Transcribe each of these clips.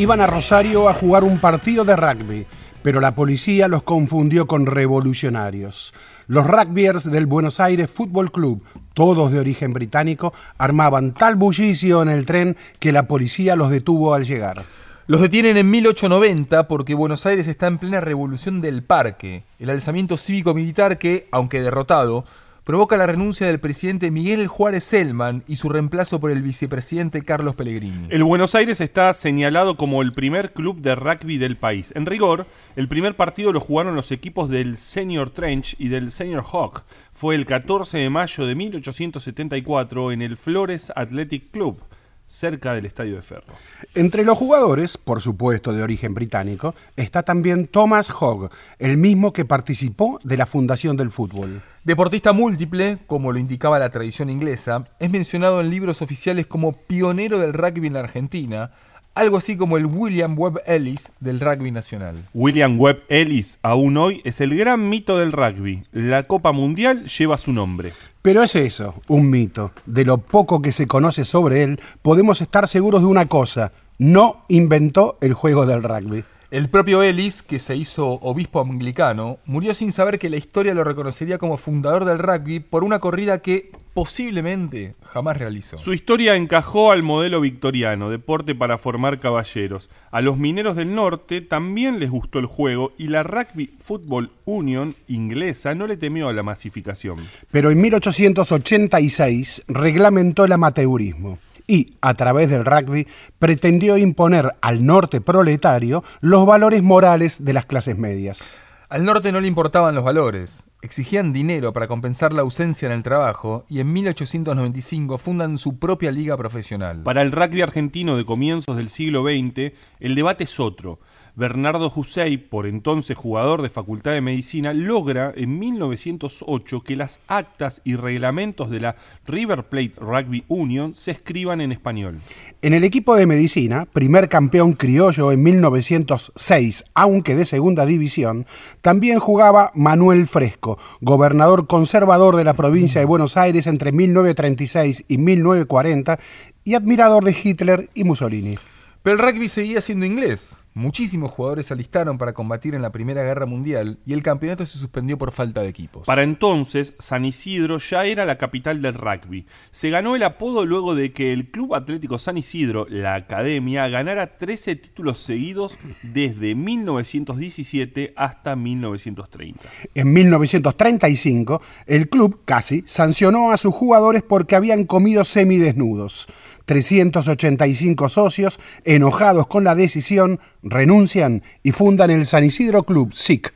Iban a Rosario a jugar un partido de rugby, pero la policía los confundió con revolucionarios. Los rugbyers del Buenos Aires Fútbol Club, todos de origen británico, armaban tal bullicio en el tren que la policía los detuvo al llegar. Los detienen en 1890 porque Buenos Aires está en plena revolución del parque, el alzamiento cívico-militar que, aunque derrotado, provoca la renuncia del presidente Miguel Juárez Selman y su reemplazo por el vicepresidente Carlos Pellegrini. El Buenos Aires está señalado como el primer club de rugby del país. En rigor, el primer partido lo jugaron los equipos del Senior Trench y del Senior Hawk. Fue el 14 de mayo de 1874 en el Flores Athletic Club cerca del Estadio de Ferro. Entre los jugadores, por supuesto de origen británico, está también Thomas Hogg, el mismo que participó de la fundación del fútbol. Deportista múltiple, como lo indicaba la tradición inglesa, es mencionado en libros oficiales como pionero del rugby en la Argentina, algo así como el William Webb Ellis del rugby nacional. William Webb Ellis, aún hoy, es el gran mito del rugby. La Copa Mundial lleva su nombre. Pero es eso, un mito. De lo poco que se conoce sobre él, podemos estar seguros de una cosa. No inventó el juego del rugby. El propio Ellis, que se hizo obispo anglicano, murió sin saber que la historia lo reconocería como fundador del rugby por una corrida que posiblemente jamás realizó. Su historia encajó al modelo victoriano, deporte para formar caballeros. A los mineros del norte también les gustó el juego y la Rugby Football Union inglesa no le temió a la masificación. Pero en 1886 reglamentó el amateurismo y, a través del rugby, pretendió imponer al norte proletario los valores morales de las clases medias. Al norte no le importaban los valores, exigían dinero para compensar la ausencia en el trabajo y en 1895 fundan su propia liga profesional. Para el rugby argentino de comienzos del siglo XX, el debate es otro. Bernardo Husey, por entonces jugador de Facultad de Medicina, logra en 1908 que las actas y reglamentos de la River Plate Rugby Union se escriban en español. En el equipo de medicina, primer campeón criollo en 1906, aunque de segunda división, también jugaba Manuel Fresco, gobernador conservador de la provincia de Buenos Aires entre 1936 y 1940 y admirador de Hitler y Mussolini. Pero el rugby seguía siendo inglés. Muchísimos jugadores se alistaron para combatir en la Primera Guerra Mundial y el campeonato se suspendió por falta de equipos. Para entonces, San Isidro ya era la capital del rugby. Se ganó el apodo luego de que el Club Atlético San Isidro, la academia, ganara 13 títulos seguidos desde 1917 hasta 1930. En 1935, el club casi sancionó a sus jugadores porque habían comido semidesnudos. 385 socios, enojados con la decisión, renuncian y fundan el San Isidro Club SIC.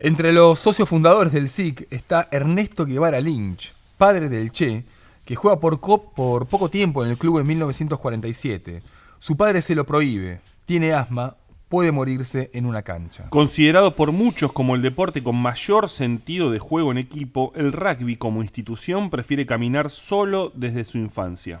Entre los socios fundadores del SIC está Ernesto Guevara Lynch, padre del Che, que juega por, por poco tiempo en el club en 1947. Su padre se lo prohíbe, tiene asma, puede morirse en una cancha. Considerado por muchos como el deporte con mayor sentido de juego en equipo, el rugby como institución prefiere caminar solo desde su infancia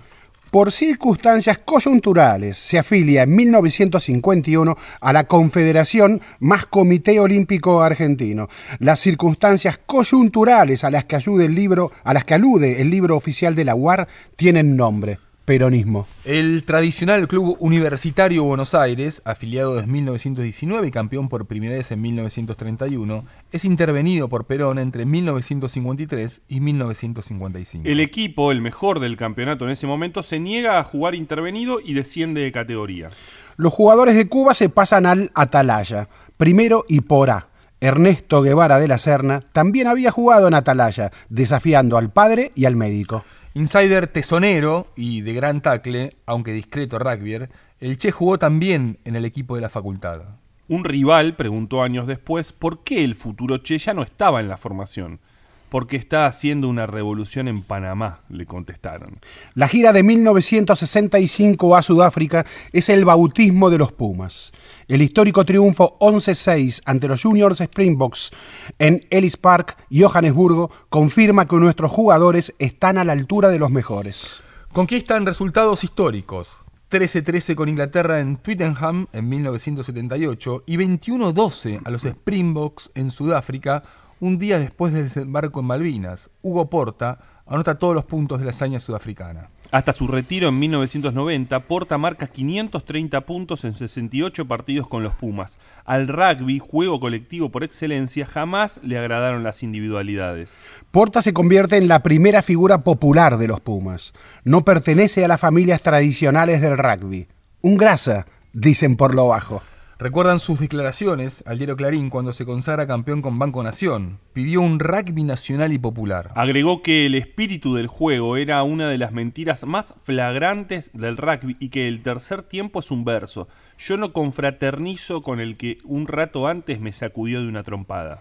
por circunstancias coyunturales, se afilia en 1951 a la Confederación más Comité Olímpico Argentino. Las circunstancias coyunturales a las que ayude el libro, a las que alude el libro oficial de la UAR tienen nombre peronismo. El tradicional Club Universitario Buenos Aires, afiliado desde 1919 y campeón por primera vez en 1931, es intervenido por Perón entre 1953 y 1955. El equipo, el mejor del campeonato en ese momento, se niega a jugar intervenido y desciende de categoría. Los jugadores de Cuba se pasan al Atalaya, primero y por A. Ernesto Guevara de la Serna también había jugado en Atalaya, desafiando al padre y al médico. Insider tesonero y de gran tacle, aunque discreto rugbyer, el Che jugó también en el equipo de la facultad. Un rival preguntó años después por qué el futuro Che ya no estaba en la formación. Porque está haciendo una revolución en Panamá, le contestaron. La gira de 1965 a Sudáfrica es el bautismo de los Pumas. El histórico triunfo 11-6 ante los Juniors Springboks en Ellis Park, Johannesburgo, confirma que nuestros jugadores están a la altura de los mejores. Conquistan resultados históricos. 13-13 con Inglaterra en Twickenham en 1978 y 21-12 a los Springboks en Sudáfrica un día después del desembarco en Malvinas. Hugo Porta anota todos los puntos de la hazaña sudafricana. Hasta su retiro en 1990, Porta marca 530 puntos en 68 partidos con los Pumas. Al rugby, juego colectivo por excelencia, jamás le agradaron las individualidades. Porta se convierte en la primera figura popular de los Pumas. No pertenece a las familias tradicionales del rugby. Un grasa, dicen por lo bajo. Recuerdan sus declaraciones al diario Clarín cuando se consagra campeón con Banco Nación. Pidió un rugby nacional y popular. Agregó que el espíritu del juego era una de las mentiras más flagrantes del rugby y que el tercer tiempo es un verso. Yo no confraternizo con el que un rato antes me sacudió de una trompada.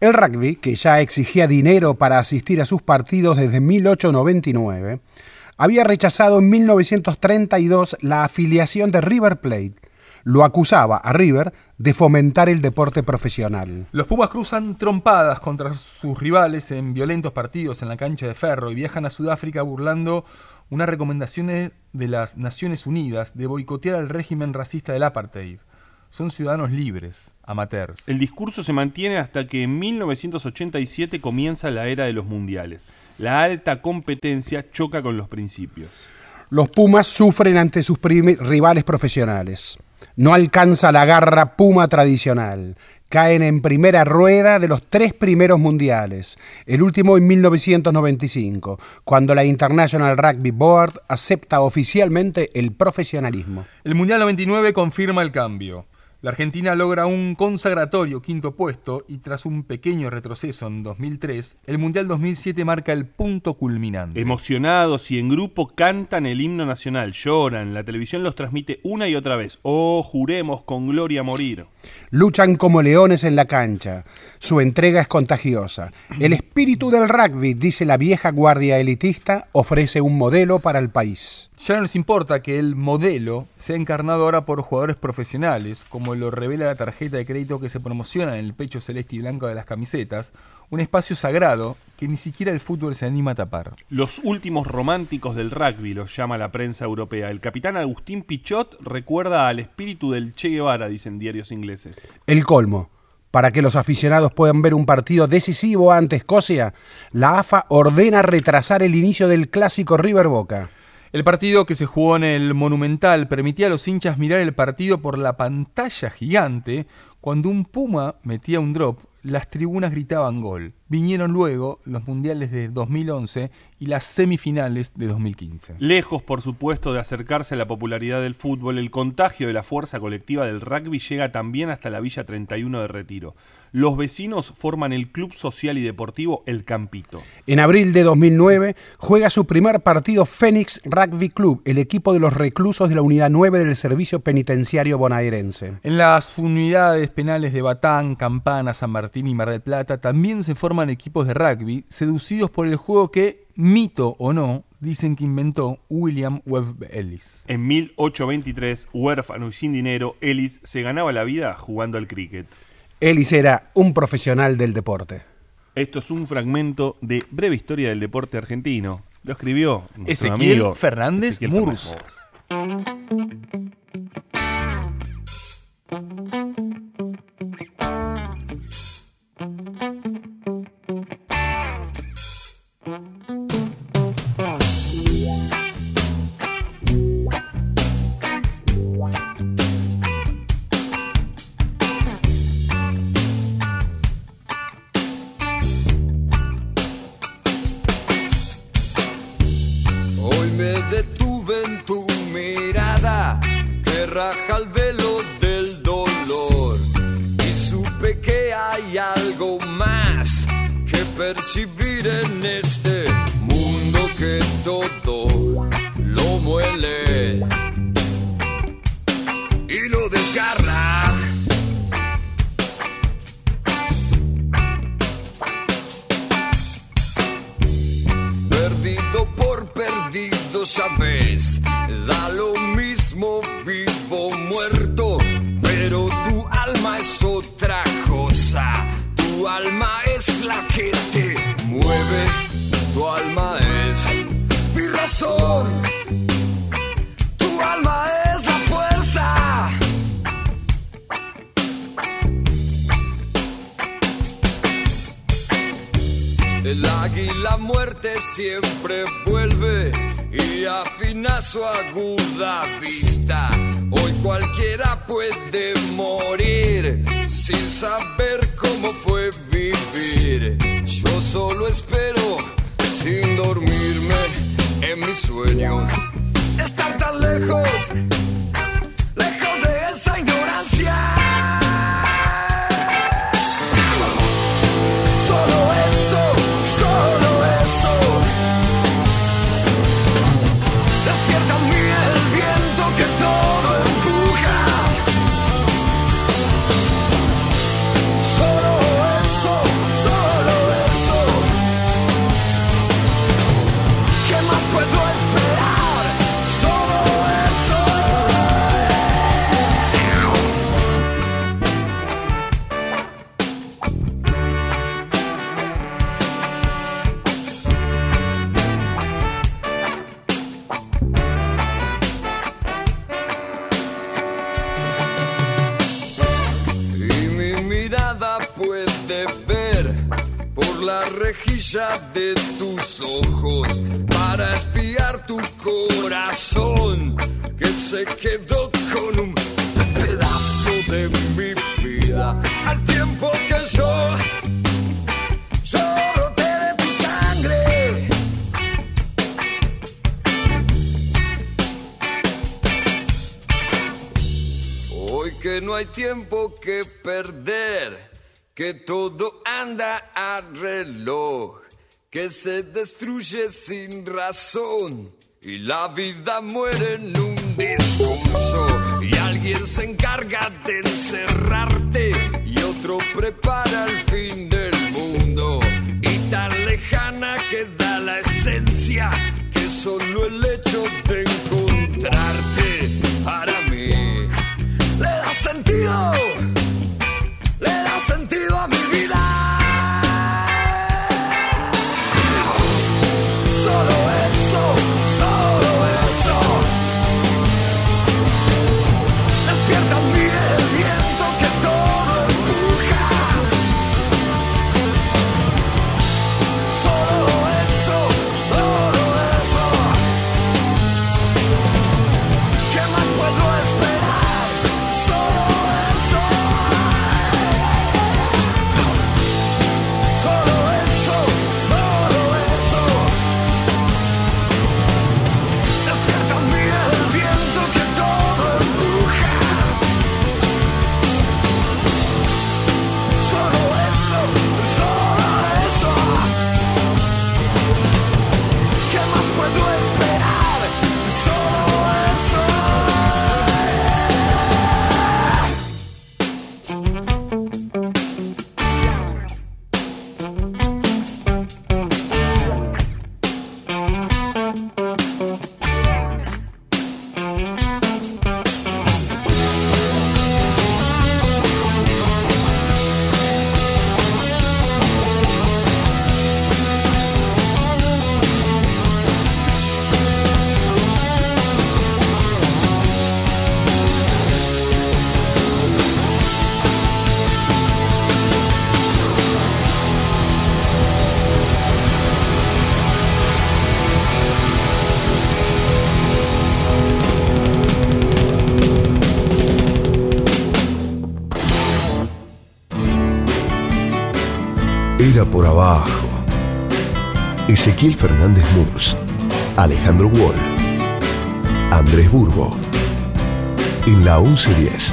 El rugby, que ya exigía dinero para asistir a sus partidos desde 1899, había rechazado en 1932 la afiliación de River Plate lo acusaba a River de fomentar el deporte profesional. Los Pumas cruzan trompadas contra sus rivales en violentos partidos en la cancha de Ferro y viajan a Sudáfrica burlando unas recomendaciones de las Naciones Unidas de boicotear al régimen racista del apartheid. Son ciudadanos libres, amateurs. El discurso se mantiene hasta que en 1987 comienza la era de los mundiales. La alta competencia choca con los principios. Los Pumas sufren ante sus rivales profesionales. No alcanza la garra Puma tradicional. Caen en primera rueda de los tres primeros mundiales, el último en 1995, cuando la International Rugby Board acepta oficialmente el profesionalismo. El Mundial 99 confirma el cambio. La Argentina logra un consagratorio quinto puesto y tras un pequeño retroceso en 2003, el Mundial 2007 marca el punto culminante. Emocionados y en grupo cantan el himno nacional, lloran, la televisión los transmite una y otra vez. Oh, juremos con gloria morir. Luchan como leones en la cancha. Su entrega es contagiosa. El espíritu del rugby, dice la vieja guardia elitista, ofrece un modelo para el país. Ya no les importa que el modelo sea encarnado ahora por jugadores profesionales, como lo revela la tarjeta de crédito que se promociona en el pecho celeste y blanco de las camisetas, un espacio sagrado que ni siquiera el fútbol se anima a tapar. Los últimos románticos del rugby los llama la prensa europea. El capitán Agustín Pichot recuerda al espíritu del Che Guevara, dicen diarios ingleses. El colmo. Para que los aficionados puedan ver un partido decisivo ante Escocia, la AFA ordena retrasar el inicio del clásico River Boca. El partido que se jugó en el Monumental permitía a los hinchas mirar el partido por la pantalla gigante. Cuando un Puma metía un drop, las tribunas gritaban gol. Vinieron luego los mundiales de 2011 y las semifinales de 2015. Lejos, por supuesto, de acercarse a la popularidad del fútbol, el contagio de la fuerza colectiva del rugby llega también hasta la Villa 31 de Retiro. Los vecinos forman el Club Social y Deportivo El Campito. En abril de 2009 juega su primer partido Phoenix Rugby Club, el equipo de los reclusos de la Unidad 9 del Servicio Penitenciario Bonaerense. En las unidades penales de Batán, Campana, San Martín y Mar del Plata también se forman equipos de rugby seducidos por el juego que, mito o no, dicen que inventó William Webb Ellis. En 1823, huérfano y sin dinero, Ellis se ganaba la vida jugando al cricket. Ellis era un profesional del deporte. Esto es un fragmento de Breve Historia del Deporte Argentino. Lo escribió nuestro Ezequiel amigo Fernández Ezequiel Murs. Fernández. raja el velo del dolor y supe que hay algo más que percibir en este mundo que todo lo muele y lo desgarra. Perdido por perdido, sabes, da lo mismo vivir Tu alma es la que te mueve. Tu alma es mi razón. Tu alma es la fuerza. El águila muerte siempre vuelve y afina su aguda vista. Cualquiera puede morir sin saber cómo fue vivir. Yo solo espero sin dormirme en mis sueños. Estar tan lejos, lejos de esa ignorancia. De tus ojos para espiar tu corazón que se quedó con un pedazo de mi vida. Al tiempo que yo yo que no hay tiempo que perder, que todo anda a reloj, que se destruye sin razón y la vida muere en un discurso y alguien se encarga de encerrarte y otro prepara el fin del mundo. Y tan lejana queda la esencia que solo el hecho de encontrarte para mí le da sentido, por abajo. Ezequiel Fernández Murs, Alejandro Wall, Andrés Burgo. En la 1110.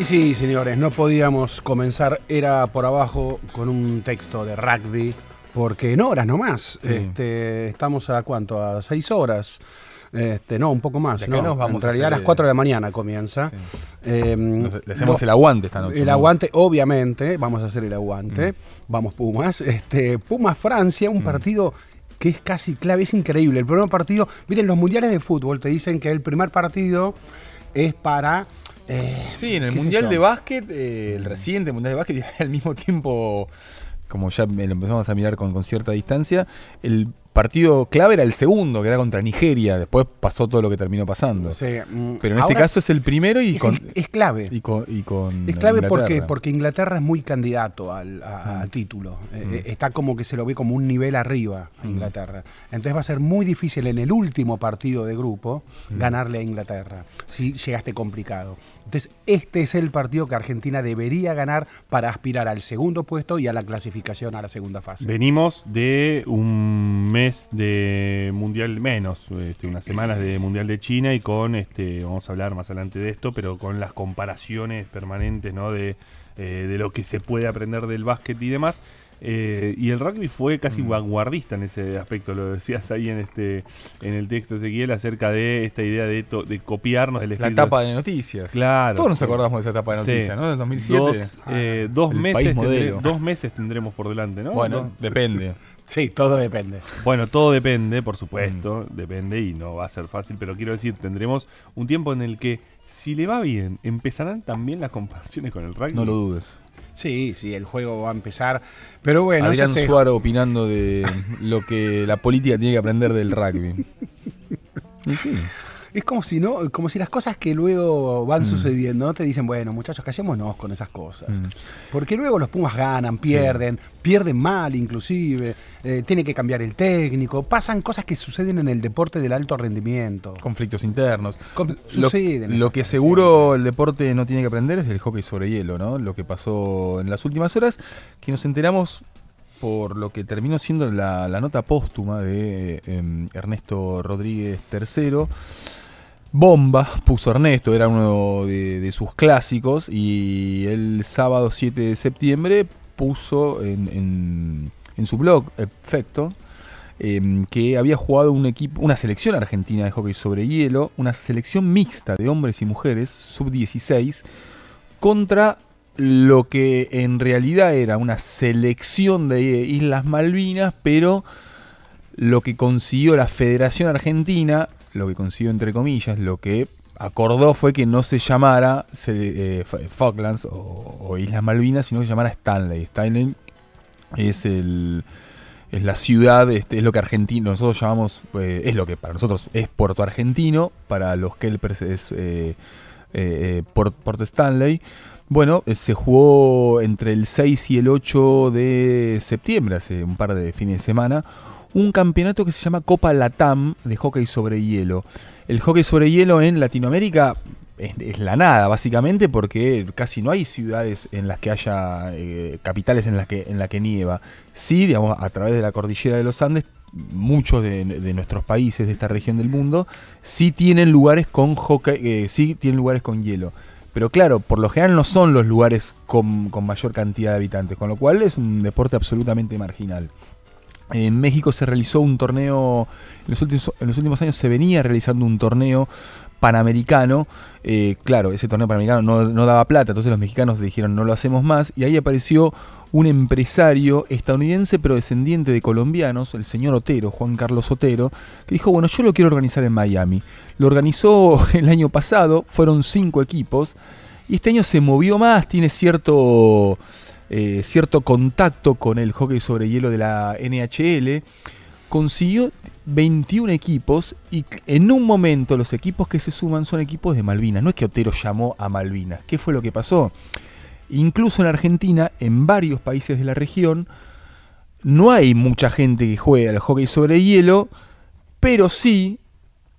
Y sí, señores, no podíamos comenzar Era por abajo con un texto de rugby, porque en horas nomás. Este, estamos a cuánto, a seis horas Este, no, un poco más. De acá no. nos vamos en realidad a las 4 de la mañana comienza. Eh, Nos- Le hacemos lo- el aguante esta noche. el ¿no? aguante, obviamente, vamos a hacer el aguante. Mm. Vamos Pumas. Este, Pumas Francia, un partido que es casi clave, es increíble. El primer partido, miren, los mundiales de fútbol te dicen que el primer partido es para... eh, Sí, en el Mundial de Básquet, eh, el reciente Mundial de Básquet, al mismo tiempo, como ya lo empezamos a mirar con, con cierta distancia, el partido clave era el segundo, que era contra Nigeria. Después pasó todo lo que terminó pasando. Sí, mm, Pero en este caso es el primero y es, con, es clave. y con, y con Es clave porque, Inglaterra. porque Inglaterra es muy candidato al, a- al título. Eh, eh, está como que se lo ve como un nivel arriba a Inglaterra. Entonces va a ser muy difícil en el último partido de grupo ganarle a Inglaterra, si llegaste complicado. Entonces este es el partido que Argentina debería ganar para aspirar al segundo puesto y a la clasificación a la segunda fase. Venimos de un mes de mundial menos, este, unas semanas de mundial de China y con, este, vamos a hablar más adelante de esto, pero con las comparaciones permanentes, ¿no? De, eh, de lo que se puede aprender del básquet y demás. Eh, y el rugby fue casi Mm. vanguardista en ese aspecto, lo decías ahí en este en el texto Ezequiel acerca de esta idea de, to- de copiarnos del La espíritu. etapa de noticias. Claro, Todos nos acordamos de esa etapa de Sí. noticias, ¿no? Del 2007. Dos, eh, dos El meses tendré- dos meses tendremos por delante, ¿no? Bueno, No. depende. Sí, todo depende. Bueno, todo depende, por supuesto, Mm. depende y no va a ser fácil, pero quiero decir, tendremos un tiempo en el que, si le va bien, empezarán también las comparaciones con el rugby. No lo dudes. Sí, sí, el juego va a empezar. Pero bueno, Adrián se- Suárez opinando de lo que la política tiene que aprender del rugby. Y sí. Es como si no, como si las cosas que luego Mm. van sucediendo no te dicen, bueno, muchachos, callémonos con esas cosas. Mm. Porque luego los Pumas ganan, pierden, pierden mal inclusive, eh, tiene que cambiar el técnico, pasan cosas que suceden en el deporte del alto rendimiento. conflictos internos. Lo, suceden lo que seguro el deporte no tiene que aprender es del hockey sobre hielo, ¿no? Lo que pasó en las últimas horas, que nos enteramos por lo que terminó siendo la, la nota póstuma de em, Ernesto Rodríguez III. Bomba, puso Ernesto, era uno de, sus clásicos, y el sábado 7 de septiembre puso en, en- en su blog, Efecto, em, que había jugado un equipo, una selección argentina de hockey sobre hielo, una selección mixta de hombres y mujeres, sub-16, contra lo que en realidad era una selección de Islas Malvinas, pero lo que consiguió la Federación Argentina, lo que consiguió entre comillas, lo que acordó fue que no se llamara eh, Falklands o, o Islas Malvinas, sino que se llamara Stanley. Stanley es el es la ciudad, este, es lo que argentino, nosotros llamamos, eh, es lo que para nosotros es Puerto Argentino, para los Kelpers es eh, eh, Stanley. Bueno, se jugó entre el 6 y el 8 de septiembre, hace un par de fines de semana, un campeonato que se llama Copa Latam de hockey sobre hielo. El hockey sobre hielo en Latinoamérica es, la nada, básicamente, porque casi no hay ciudades en las que haya eh, capitales en las que, en la que nieva. Sí, digamos, a través de la cordillera de los Andes, muchos de, nuestros países de esta región del mundo sí tienen lugares con hockey, eh, sí tienen lugares con hielo. Pero claro, por lo general no son los lugares con mayor cantidad de habitantes, con lo cual es un deporte absolutamente marginal. En México se realizó un torneo, en los últimos, años se venía realizando un torneo panamericano. eh, claro, ese torneo panamericano no, no daba plata, entonces los mexicanos dijeron no lo hacemos más. Y ahí apareció un empresario estadounidense pero descendiente de colombianos, el señor Otero, Juan Carlos Otero, que dijo, bueno, yo lo quiero organizar en Miami. Lo organizó el año pasado, fueron cinco equipos, y este año se movió más, tiene cierto, eh, cierto contacto con el hockey sobre hielo de la NHL. Consiguió 21 equipos y en un momento los equipos que se suman son equipos de Malvinas. No es que Otero llamó a Malvinas. ¿Qué fue lo que pasó? Incluso en Argentina, en varios países de la región, no hay mucha gente que juegue al hockey sobre hielo, pero sí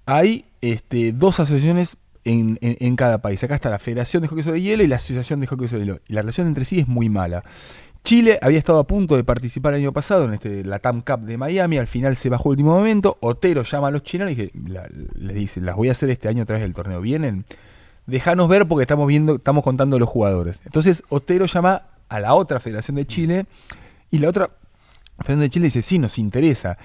hay este, dos asociaciones en, cada país. Acá está la Federación de Hockey sobre Hielo y la Asociación de Hockey sobre Hielo. La relación entre sí es muy mala. Chile había estado a punto de participar el año pasado en este, la TAM Cup de Miami, al final se bajó el último momento, Otero llama a los chilenos y dije, la- les dice, las voy a hacer este año a través del torneo, ¿vienen? Déjanos ver porque estamos viendo, estamos contando los jugadores. Entonces Otero llama a la otra Federación de Chile y la otra Federación de Chile dice, sí, nos interesa.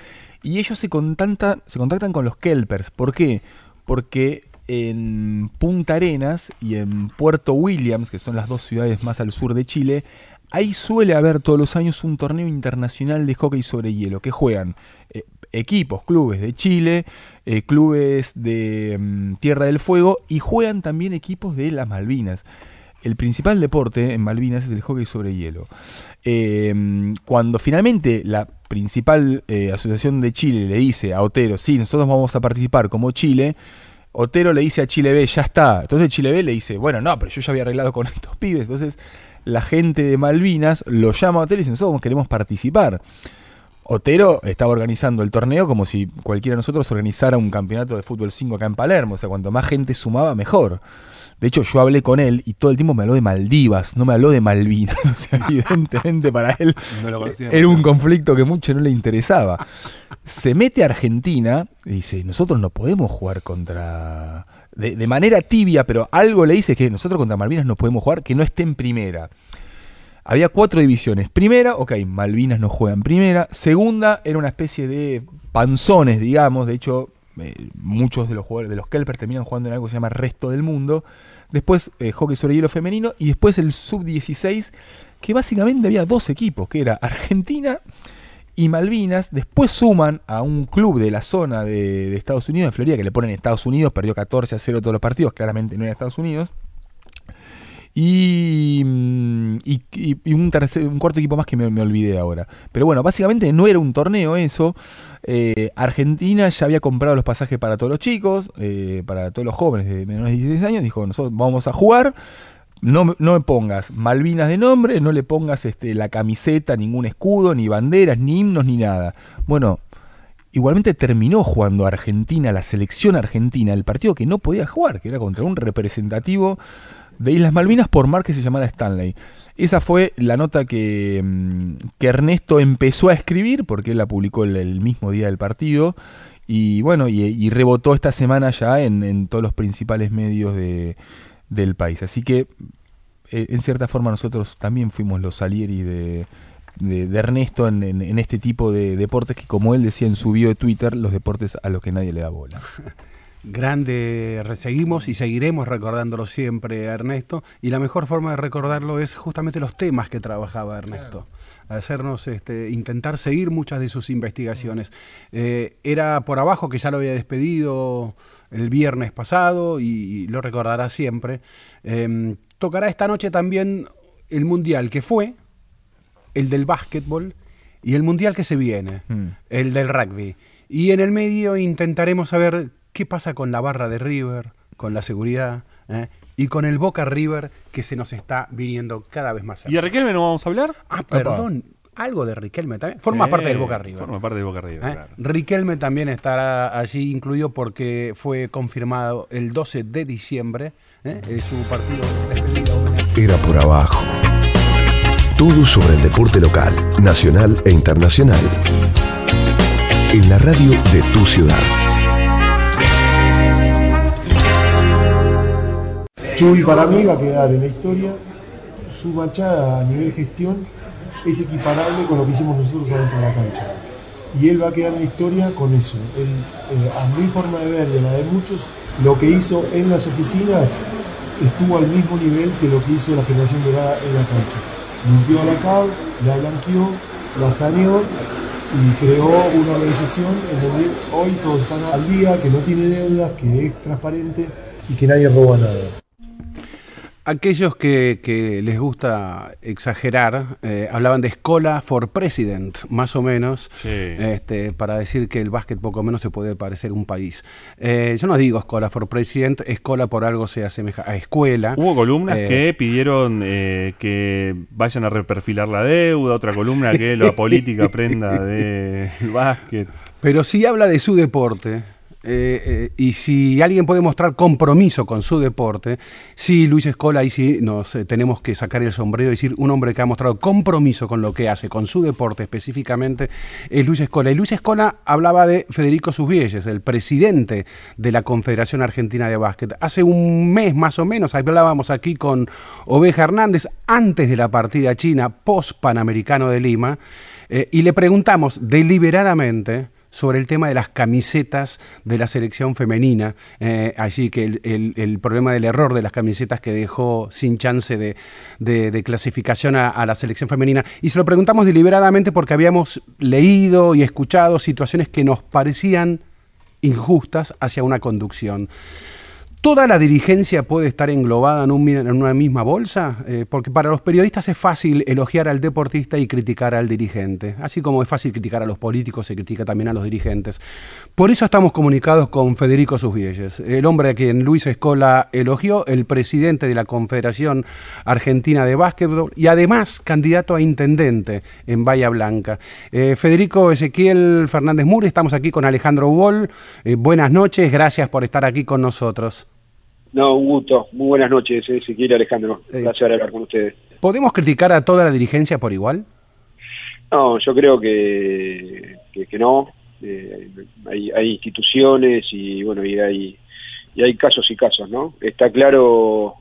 Y ellos se contactan, se contactan con los Kelpers. ¿Por qué? Porque en Punta Arenas y en Puerto Williams, que son las dos ciudades más al sur de Chile, ahí suele haber todos los años un torneo internacional de hockey sobre hielo, que juegan eh, equipos, clubes de Chile, eh, clubes de mm, Tierra del Fuego y juegan también equipos de las Malvinas. El principal deporte en Malvinas es el hockey sobre hielo. Eh, cuando finalmente la principal eh, asociación de Chile le dice a Otero, sí, nosotros vamos a participar como Chile, Otero le dice a Chile B, ya está. Entonces Chile B le dice, bueno, no, pero yo ya había arreglado con estos pibes. Entonces la gente de Malvinas lo llama a Otero y dice, nosotros queremos participar. Otero estaba organizando el torneo como si cualquiera de nosotros organizara un campeonato de fútbol 5 acá en Palermo. O sea, cuanto más gente sumaba, mejor. De hecho, yo hablé con él y todo el tiempo me habló de Maldivas, no me habló de Malvinas. O sea, evidentemente para él No lo conocía. era un conflicto que mucho no le interesaba. Se mete a Argentina y dice, nosotros no podemos jugar contra... De, de manera tibia, pero algo le dice que nosotros contra Malvinas no podemos jugar, que no esté en primera. Había cuatro divisiones. Primera, ok, Malvinas no juega en primera. Segunda, era una especie de panzones, digamos. De hecho, eh, muchos de los jugadores de los Kelper terminan jugando en algo que se llama Resto del Mundo. Después, eh, hockey sobre hielo femenino. Y después el Sub-16, que básicamente había dos equipos, que era Argentina y Malvinas. Después suman a un club de la zona de, de Estados Unidos, de Florida, que le ponen Estados Unidos. Perdió 14 a 0 todos los partidos. Claramente no era Estados Unidos. Y, mm, y- y- un, tercer, un cuarto equipo más que me, me olvidé ahora. Pero bueno, básicamente no era un torneo eso. Eh, Argentina ya había comprado los pasajes para todos los chicos, eh, para todos los jóvenes de menores de 16 años. Dijo, nosotros vamos a jugar. No, no me pongas Malvinas de nombre, no le pongas este, la camiseta, ningún escudo, ni banderas, ni himnos, ni nada. Bueno, Igualmente terminó jugando Argentina, la selección argentina, el partido que no podía jugar, que era contra un representativo de Islas Malvinas por mar que se llamara Stanley. Esa fue la nota que, mm, que Ernesto empezó a escribir, porque él la publicó el, mismo día del partido, y bueno, y, y rebotó esta semana ya en, en todos los principales medios de- del país. Así que, eh, en cierta forma, nosotros también fuimos los Salieri de, de, de Ernesto en, en- en este tipo de deportes que, como él decía en su bio de Twitter, los deportes a los que nadie le da bola. Grande, seguimos y seguiremos recordándolo siempre, Ernesto. Y la mejor forma de recordarlo es justamente los temas que trabajaba Ernesto. Hacernos este, intentar seguir muchas de sus investigaciones. Eh, era por abajo que ya lo había despedido el viernes pasado y, y lo recordará siempre. Eh, tocará esta noche también el mundial que fue, el del básquetbol y el mundial que se viene, Mm. el del rugby. Y en el medio intentaremos saber qué pasa con la barra de River, con la seguridad ¿eh? y con el Boca River que se nos está viniendo cada vez más ¿Y cerca. de Riquelme no vamos a hablar? Ah, perdón, algo de Riquelme también. Forma Sí, parte del Boca River. Forma parte del Boca River, ¿eh? claro. Riquelme también estará allí incluido porque fue confirmado el 12 de diciembre ¿eh? Es su partido. Era por abajo. Todo sobre el deporte local, nacional e internacional. En la radio de tu ciudad. Chuy para mí va a quedar en la historia. Su machada a nivel gestión es equiparable con lo que hicimos nosotros adentro de la cancha. Y él va a quedar en la historia con eso. Eh, a mi forma de ver y a la de muchos, lo que hizo en las oficinas estuvo al mismo nivel que lo que hizo la generación dorada en la cancha. Limpió a la CAB, la blanqueó, la saneó y creó una organización en donde hoy todos están al día, que no tiene deudas, que es transparente y que nadie roba nada. Aquellos que, que les gusta exagerar, eh, hablaban de Escola for President, más o menos, Sí. este, para decir que el básquet poco menos se puede parecer un país. Eh, yo no digo Escola for President, Escola por algo se asemeja a escuela. Hubo columnas Eh, que pidieron que vayan a reperfilar la deuda, otra columna que la política aprenda del básquet. Pero si habla de su deporte, eh, eh, y si alguien puede mostrar compromiso con su deporte, sí, Luis Escola, ahí sí nos eh, tenemos que sacar el sombrero y decir un hombre que ha mostrado compromiso con lo que hace, con su deporte específicamente, es Luis Escola. Y Luis Escola hablaba de Federico Susbielles, el presidente de la Confederación Argentina de Básquet. Hace un mes más o menos hablábamos aquí con Oveja Hernández antes de la partida china, post-panamericano de Lima, y le preguntamos deliberadamente sobre el tema de las camisetas de la selección femenina. Eh, allí que el, problema del error de las camisetas que dejó sin chance de, clasificación a, la selección femenina. Y se lo preguntamos deliberadamente porque habíamos leído y escuchado situaciones que nos parecían injustas hacia una conducción. ¿Toda la dirigencia puede estar englobada en, una misma bolsa? Eh, porque para los periodistas es fácil elogiar al deportista y criticar al dirigente, así como es fácil criticar a los políticos, se critica también a los dirigentes. Por eso estamos comunicados con Federico Susbielles, el hombre a quien Luis Escola elogió, el presidente de la Confederación Argentina de Básquetbol y además candidato a intendente en Bahía Blanca. Eh, Federico Ezequiel Fernández Mur, estamos aquí con Alejandro Wall. Eh, buenas noches, gracias por estar aquí con nosotros. No, un gusto. Muy buenas noches, Ezequiel y Alejandro. Gracias hablar con ustedes. ¿Podemos criticar a toda la dirigencia por igual? No, yo creo que, que, no. Eh, hay, hay, instituciones y bueno, y hay, y hay casos y casos, ¿no? Está claro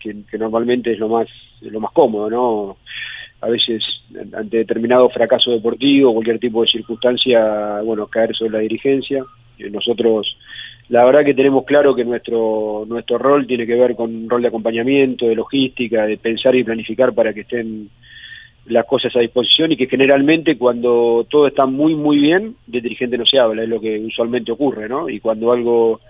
que, normalmente es lo más, lo más cómodo, ¿no? A veces ante determinado fracaso deportivo, cualquier tipo de circunstancia, bueno, caer sobre la dirigencia. Nosotros la verdad que tenemos claro que nuestro nuestro rol tiene que ver con un rol de acompañamiento, de logística, de pensar y planificar para que estén las cosas a disposición y que generalmente cuando todo está muy muy bien, de dirigente no se habla, es lo que usualmente ocurre, ¿no? Y cuando algo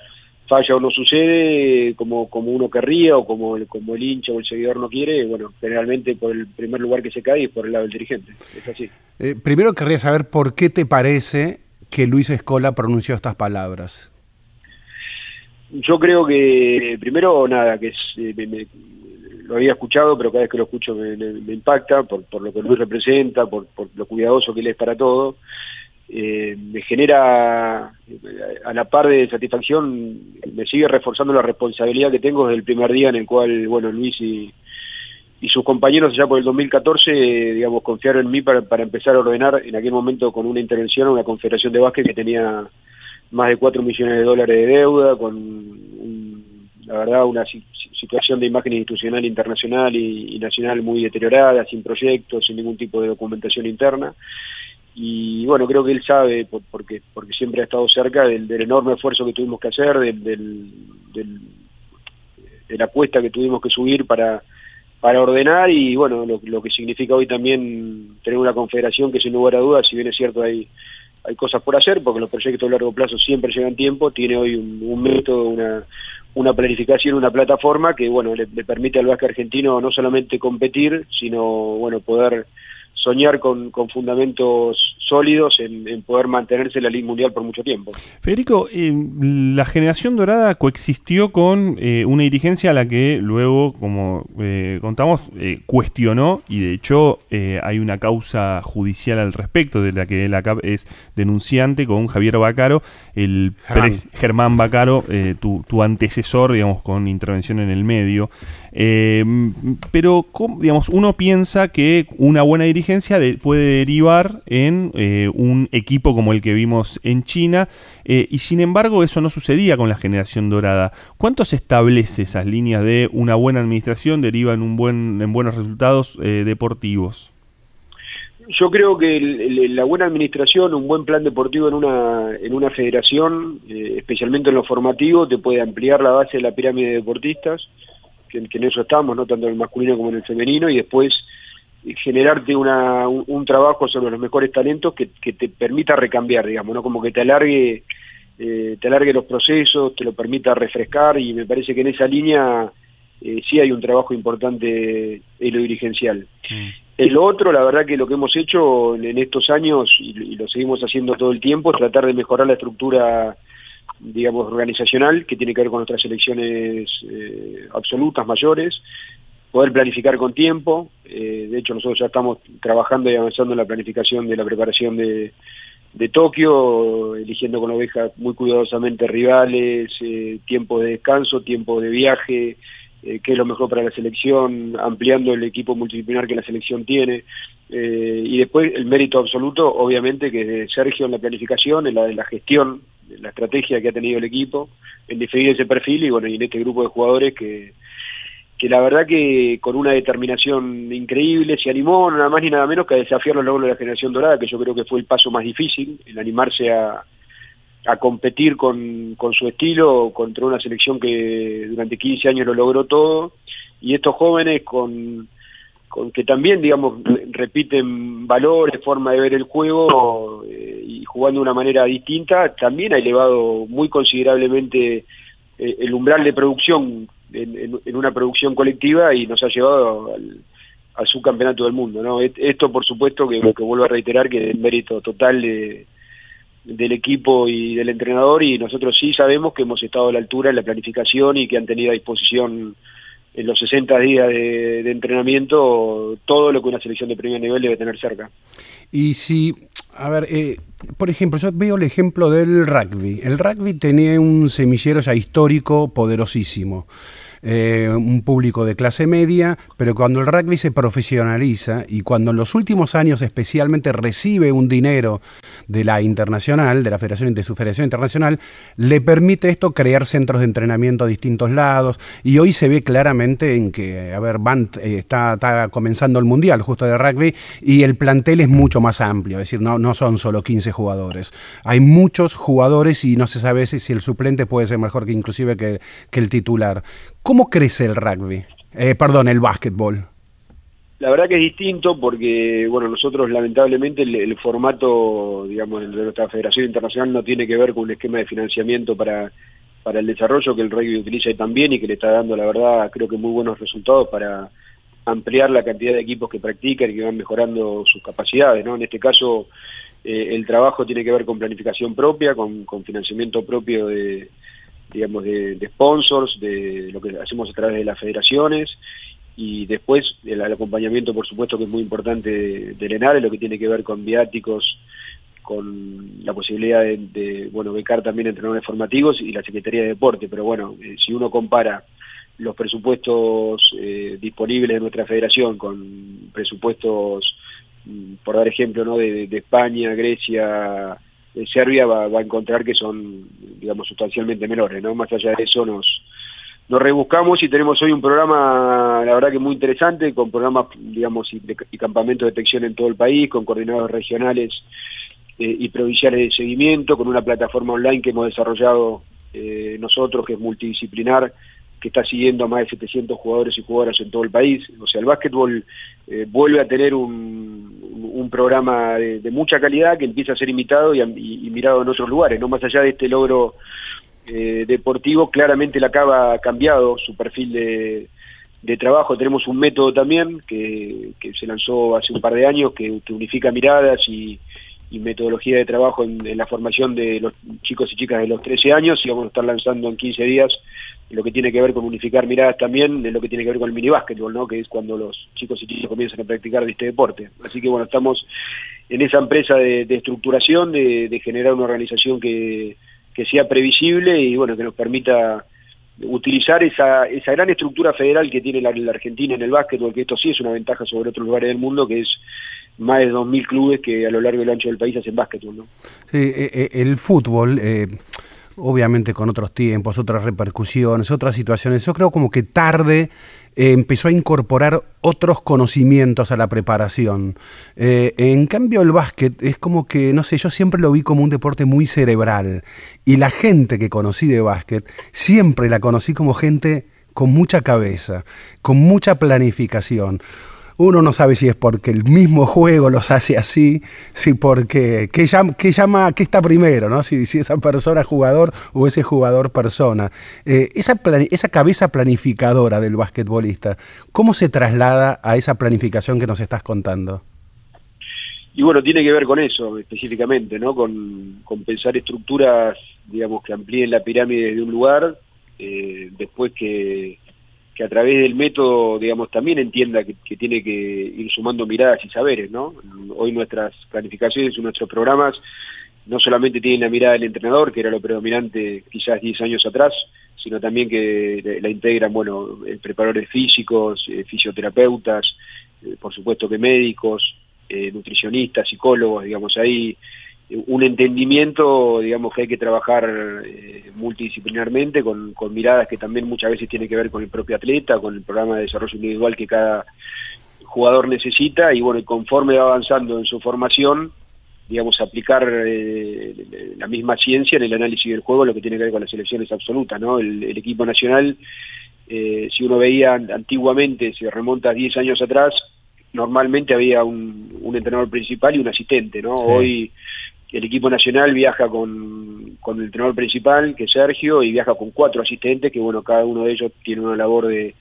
falla o no sucede como, como uno querría o como, como el hincha o el seguidor no quiere, bueno, generalmente por el primer lugar que se cae es por el lado del dirigente, es así. Eh, primero querría saber por qué te parece que Luis Escola pronunció estas palabras. Yo creo que, primero, nada, que es, eh, lo había escuchado, pero cada vez que lo escucho me, impacta por, por, lo que Luis representa, por, por, lo cuidadoso que él es para todo. Eh, me genera, a la par de satisfacción, me sigue reforzando la responsabilidad que tengo desde el primer día en el cual, bueno, Luis y, y sus compañeros ya por el 2014, digamos, confiaron en mí para, para empezar a ordenar en aquel momento con una intervención a una confederación de básquet que tenía más de 4 millones de dólares de deuda, con la verdad una situación de imagen institucional internacional y, nacional muy deteriorada, sin proyectos, sin ningún tipo de documentación interna. Y bueno, creo que él sabe, porque, porque siempre ha estado cerca del, enorme esfuerzo que tuvimos que hacer, del, del, de la cuesta que tuvimos que subir para, para ordenar y bueno, lo, lo que significa hoy también tener una confederación que sin lugar a dudas, si bien es cierto hay hay cosas por hacer, porque los proyectos a largo plazo siempre llevan tiempo, tiene hoy un, método, una, una planificación, una plataforma que bueno le, le, permite al básquet argentino no solamente competir, sino bueno poder soñar con, con fundamentos sólidos en, poder mantenerse en la Liga Mundial por mucho tiempo. Federico, eh, la generación dorada coexistió con eh, una dirigencia a la que luego, como eh, contamos, cuestionó y de hecho hay una causa judicial al respecto de la que la CAP es denunciante con Javier Bacaro, el Germán, Bacaro, tu, tu, antecesor, digamos, con intervención en el medio. Pero, digamos, uno piensa que una buena dirigencia puede derivar en eh, un equipo como el que vimos en China, eh, y sin embargo eso no sucedía con la generación dorada. ¿Cuánto se establece esas líneas de una buena administración deriva en, un buen, en buenos resultados eh, deportivos? Yo creo que la buena administración, un buen plan deportivo en una federación, especialmente en lo formativo, te puede ampliar la base de la pirámide de deportistas, que, que en eso estamos, no tanto en el masculino como en el femenino, y después generarte una, un, trabajo sobre los mejores talentos que, que, te permita recambiar, digamos, ¿no? Como que te alargue, eh, te alargue los procesos, te lo permita refrescar y me parece que en esa línea eh, sí hay un trabajo importante en lo dirigencial. Mm. El otro, la verdad que lo que hemos hecho en, estos años y, lo seguimos haciendo todo el tiempo es tratar de mejorar la estructura digamos, organizacional, que tiene que ver con nuestras elecciones eh, absolutas, mayores, poder planificar con tiempo. Eh, de hecho, nosotros ya estamos trabajando y avanzando en la planificación de la preparación de, de Tokio, eligiendo con ovejas muy cuidadosamente rivales, eh, tiempo de descanso, tiempo de viaje, eh, qué es lo mejor para la selección, ampliando el equipo multidisciplinar que la selección tiene. y después el mérito absoluto, obviamente, que es de Sergio en la planificación, en la de la gestión, en la estrategia que ha tenido el equipo, en definir ese perfil y bueno, y en este grupo de jugadores que que la verdad que con una determinación increíble se animó nada más ni nada menos que a desafiar los logros de la generación dorada, que yo creo que fue el paso más difícil, el animarse a, a competir con, con su estilo contra una selección que durante 15 años lo logró todo, y estos jóvenes con, con que también, digamos, repiten valores, forma de ver el juego eh, y jugando de una manera distinta, también ha elevado muy considerablemente eh, el umbral de producción en, en, una producción colectiva y nos ha llevado al, al subcampeonato del mundo. ¿no? Esto, por supuesto, que, que vuelvo a reiterar que es mérito total de, del equipo y del entrenador y nosotros sí sabemos que hemos estado a la altura en la planificación y que han tenido a disposición en los 60 días de, entrenamiento todo lo que una selección de primer nivel debe tener cerca. Y si a ver, eh, por ejemplo, yo veo el ejemplo del rugby. El rugby tenía un semillero ya histórico poderosísimo. Eh, un público de clase media, pero cuando el rugby se profesionaliza y cuando en los últimos años especialmente recibe un dinero de la internacional, de la federación, de su federación internacional, le permite esto crear centros de entrenamiento a distintos lados y hoy se ve claramente en que, a ver, van, eh, está, comenzando el mundial justo de rugby y el plantel es mucho más amplio, es decir, no, no son solo 15 jugadores, hay muchos jugadores y no se sabe si el suplente puede ser mejor que inclusive que, que el titular. ¿Cómo crece el rugby? Eh, perdón, el básquetbol. La verdad que es distinto porque, bueno, nosotros lamentablemente el, el, formato, digamos, de nuestra Federación Internacional no tiene que ver con un esquema de financiamiento para, para el desarrollo que el rugby utiliza también y que le está dando, la verdad, creo que muy buenos resultados para ampliar la cantidad de equipos que practican y que van mejorando sus capacidades, ¿no? En este caso, eh, el trabajo tiene que ver con planificación propia, con, con financiamiento propio de digamos, de, sponsors, de lo que hacemos a través de las federaciones y después el, acompañamiento, por supuesto, que es muy importante de, de lo que tiene que ver con viáticos, con la posibilidad de, de, bueno, becar también entrenadores formativos y la Secretaría de Deporte, pero bueno, eh, si uno compara los presupuestos eh, disponibles de nuestra federación con presupuestos, mm, por dar ejemplo, ¿no? de, de España, Grecia, Serbia va, va, a encontrar que son, digamos, sustancialmente menores, ¿no? Más allá de eso nos, nos rebuscamos y tenemos hoy un programa, la verdad que muy interesante, con programas, digamos, y, de, y campamentos de detección en todo el país, con coordinadores regionales eh, y provinciales de seguimiento, con una plataforma online que hemos desarrollado eh, nosotros, que es multidisciplinar, que está siguiendo a más de 700 jugadores y jugadoras en todo el país. O sea, el básquetbol eh, vuelve a tener un, un programa de, de, mucha calidad que empieza a ser imitado y, y, y, mirado en otros lugares, no más allá de este logro eh, deportivo, claramente la Cava ha cambiado su perfil de, de trabajo, tenemos un método también que, que, se lanzó hace un par de años que, unifica miradas y, y, metodología de trabajo en, en, la formación de los chicos y chicas de los 13 años y vamos a estar lanzando en 15 días lo que tiene que ver con unificar miradas también, es lo que tiene que ver con el minibásquetbol, ¿no? que es cuando los chicos y chicas comienzan a practicar este deporte. Así que bueno, estamos en esa empresa de, de estructuración, de, de, generar una organización que, que sea previsible y bueno, que nos permita utilizar esa, esa gran estructura federal que tiene la, la Argentina en el básquetbol, que esto sí es una ventaja sobre otros lugares del mundo, que es más de 2.000 clubes que a lo largo y ancho del país hacen básquetbol. ¿no? Sí, el fútbol... Eh obviamente con otros tiempos, otras repercusiones, otras situaciones. Yo creo como que tarde eh, empezó a incorporar otros conocimientos a la preparación. Eh, en cambio el básquet es como que, no sé, yo siempre lo vi como un deporte muy cerebral. Y la gente que conocí de básquet, siempre la conocí como gente con mucha cabeza, con mucha planificación uno no sabe si es porque el mismo juego los hace así, si porque qué llama, qué está primero, ¿no? Si, si esa persona jugador o ese jugador persona. Eh, esa, esa cabeza planificadora del basquetbolista, ¿cómo se traslada a esa planificación que nos estás contando? Y bueno, tiene que ver con eso específicamente, ¿no? Con, con pensar estructuras, digamos, que amplíen la pirámide de un lugar, eh, después que que a través del método, digamos, también entienda que, tiene que ir sumando miradas y saberes, ¿no? Hoy nuestras planificaciones y nuestros programas no solamente tienen la mirada del entrenador, que era lo predominante quizás 10 años atrás, sino también que la integran, bueno, preparadores físicos, eh, fisioterapeutas, eh, por supuesto que médicos, eh, nutricionistas, psicólogos, digamos, ahí un entendimiento, digamos, que hay que trabajar eh, multidisciplinarmente, con, con, miradas que también muchas veces tienen que ver con el propio atleta, con el programa de desarrollo individual que cada jugador necesita, y bueno, conforme va avanzando en su formación, digamos, aplicar eh, la misma ciencia en el análisis del juego, lo que tiene que ver con las selecciones absolutas, ¿no? El, equipo nacional, eh, si uno veía antiguamente, si remonta 10 años atrás, normalmente había un, un entrenador principal y un asistente, ¿no? Hoy el equipo nacional viaja con, con el entrenador principal, que es Sergio, y viaja con cuatro asistentes, que bueno, cada uno de ellos tiene una labor de,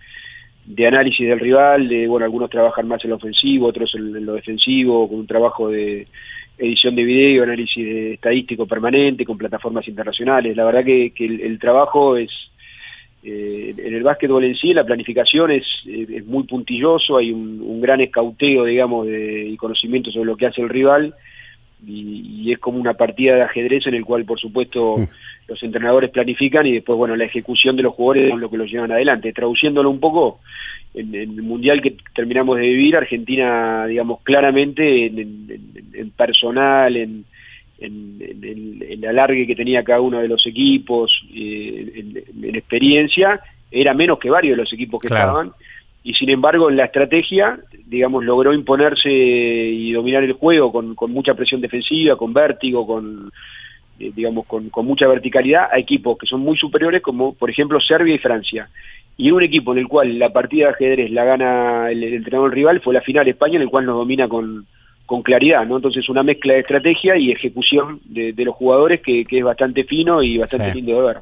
de análisis del rival, de bueno, algunos trabajan más en lo ofensivo, otros en, lo defensivo, con un trabajo de edición de video, análisis estadístico permanente, con plataformas internacionales. La verdad que, el, trabajo es, eh, en el básquetbol en sí, la planificación es, es muy puntilloso, hay un, un, gran escauteo, digamos, de, y conocimiento sobre lo que hace el rival, y, es como una partida de ajedrez en el cual, por supuesto, los entrenadores planifican y después, bueno, la ejecución de los jugadores es lo que los llevan adelante. Traduciéndolo un poco, en, el mundial que terminamos de vivir, Argentina, digamos, claramente en, personal, en, el alargue que tenía cada uno de los equipos, eh, en, experiencia, era menos que varios de los equipos que estaban. Y sin embargo, en la estrategia, digamos, logró imponerse y dominar el juego con, con mucha presión defensiva, con vértigo, con, eh, digamos, con, con mucha verticalidad a equipos que son muy superiores, como por ejemplo Serbia y Francia y un equipo en el cual la partida de ajedrez la gana el, entrenador rival fue la final España, en el cual nos domina con, con claridad, ¿no? Entonces una mezcla de estrategia y ejecución de, los jugadores que, que, es bastante fino y bastante lindo de ver.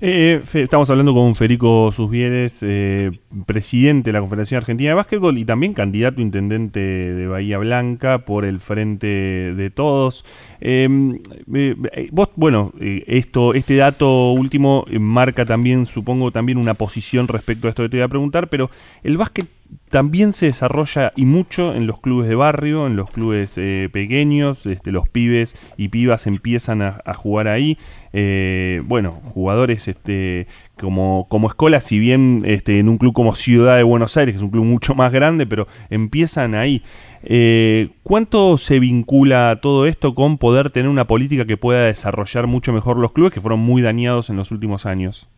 Eh, estamos hablando con Federico Susbieres, eh, presidente de la Confederación Argentina de Básquetbol y también candidato intendente de Bahía Blanca por el Frente de Todos. Em, eh, vos, bueno, esto, este dato último marca también, supongo, también una posición respecto a esto que te voy a preguntar, pero el básquet también se desarrolla y mucho en los clubes de barrio, en los clubes eh, pequeños, este, los pibes y pibas empiezan a, jugar ahí. Eh, bueno, jugadores este, como, como Escola, si bien este, en un club como Ciudad de Buenos Aires, que es un club mucho más grande, pero empiezan ahí. Eh, ¿Cuánto se vincula todo esto con poder tener una política que pueda desarrollar mucho mejor los clubes que fueron muy dañados en los últimos años?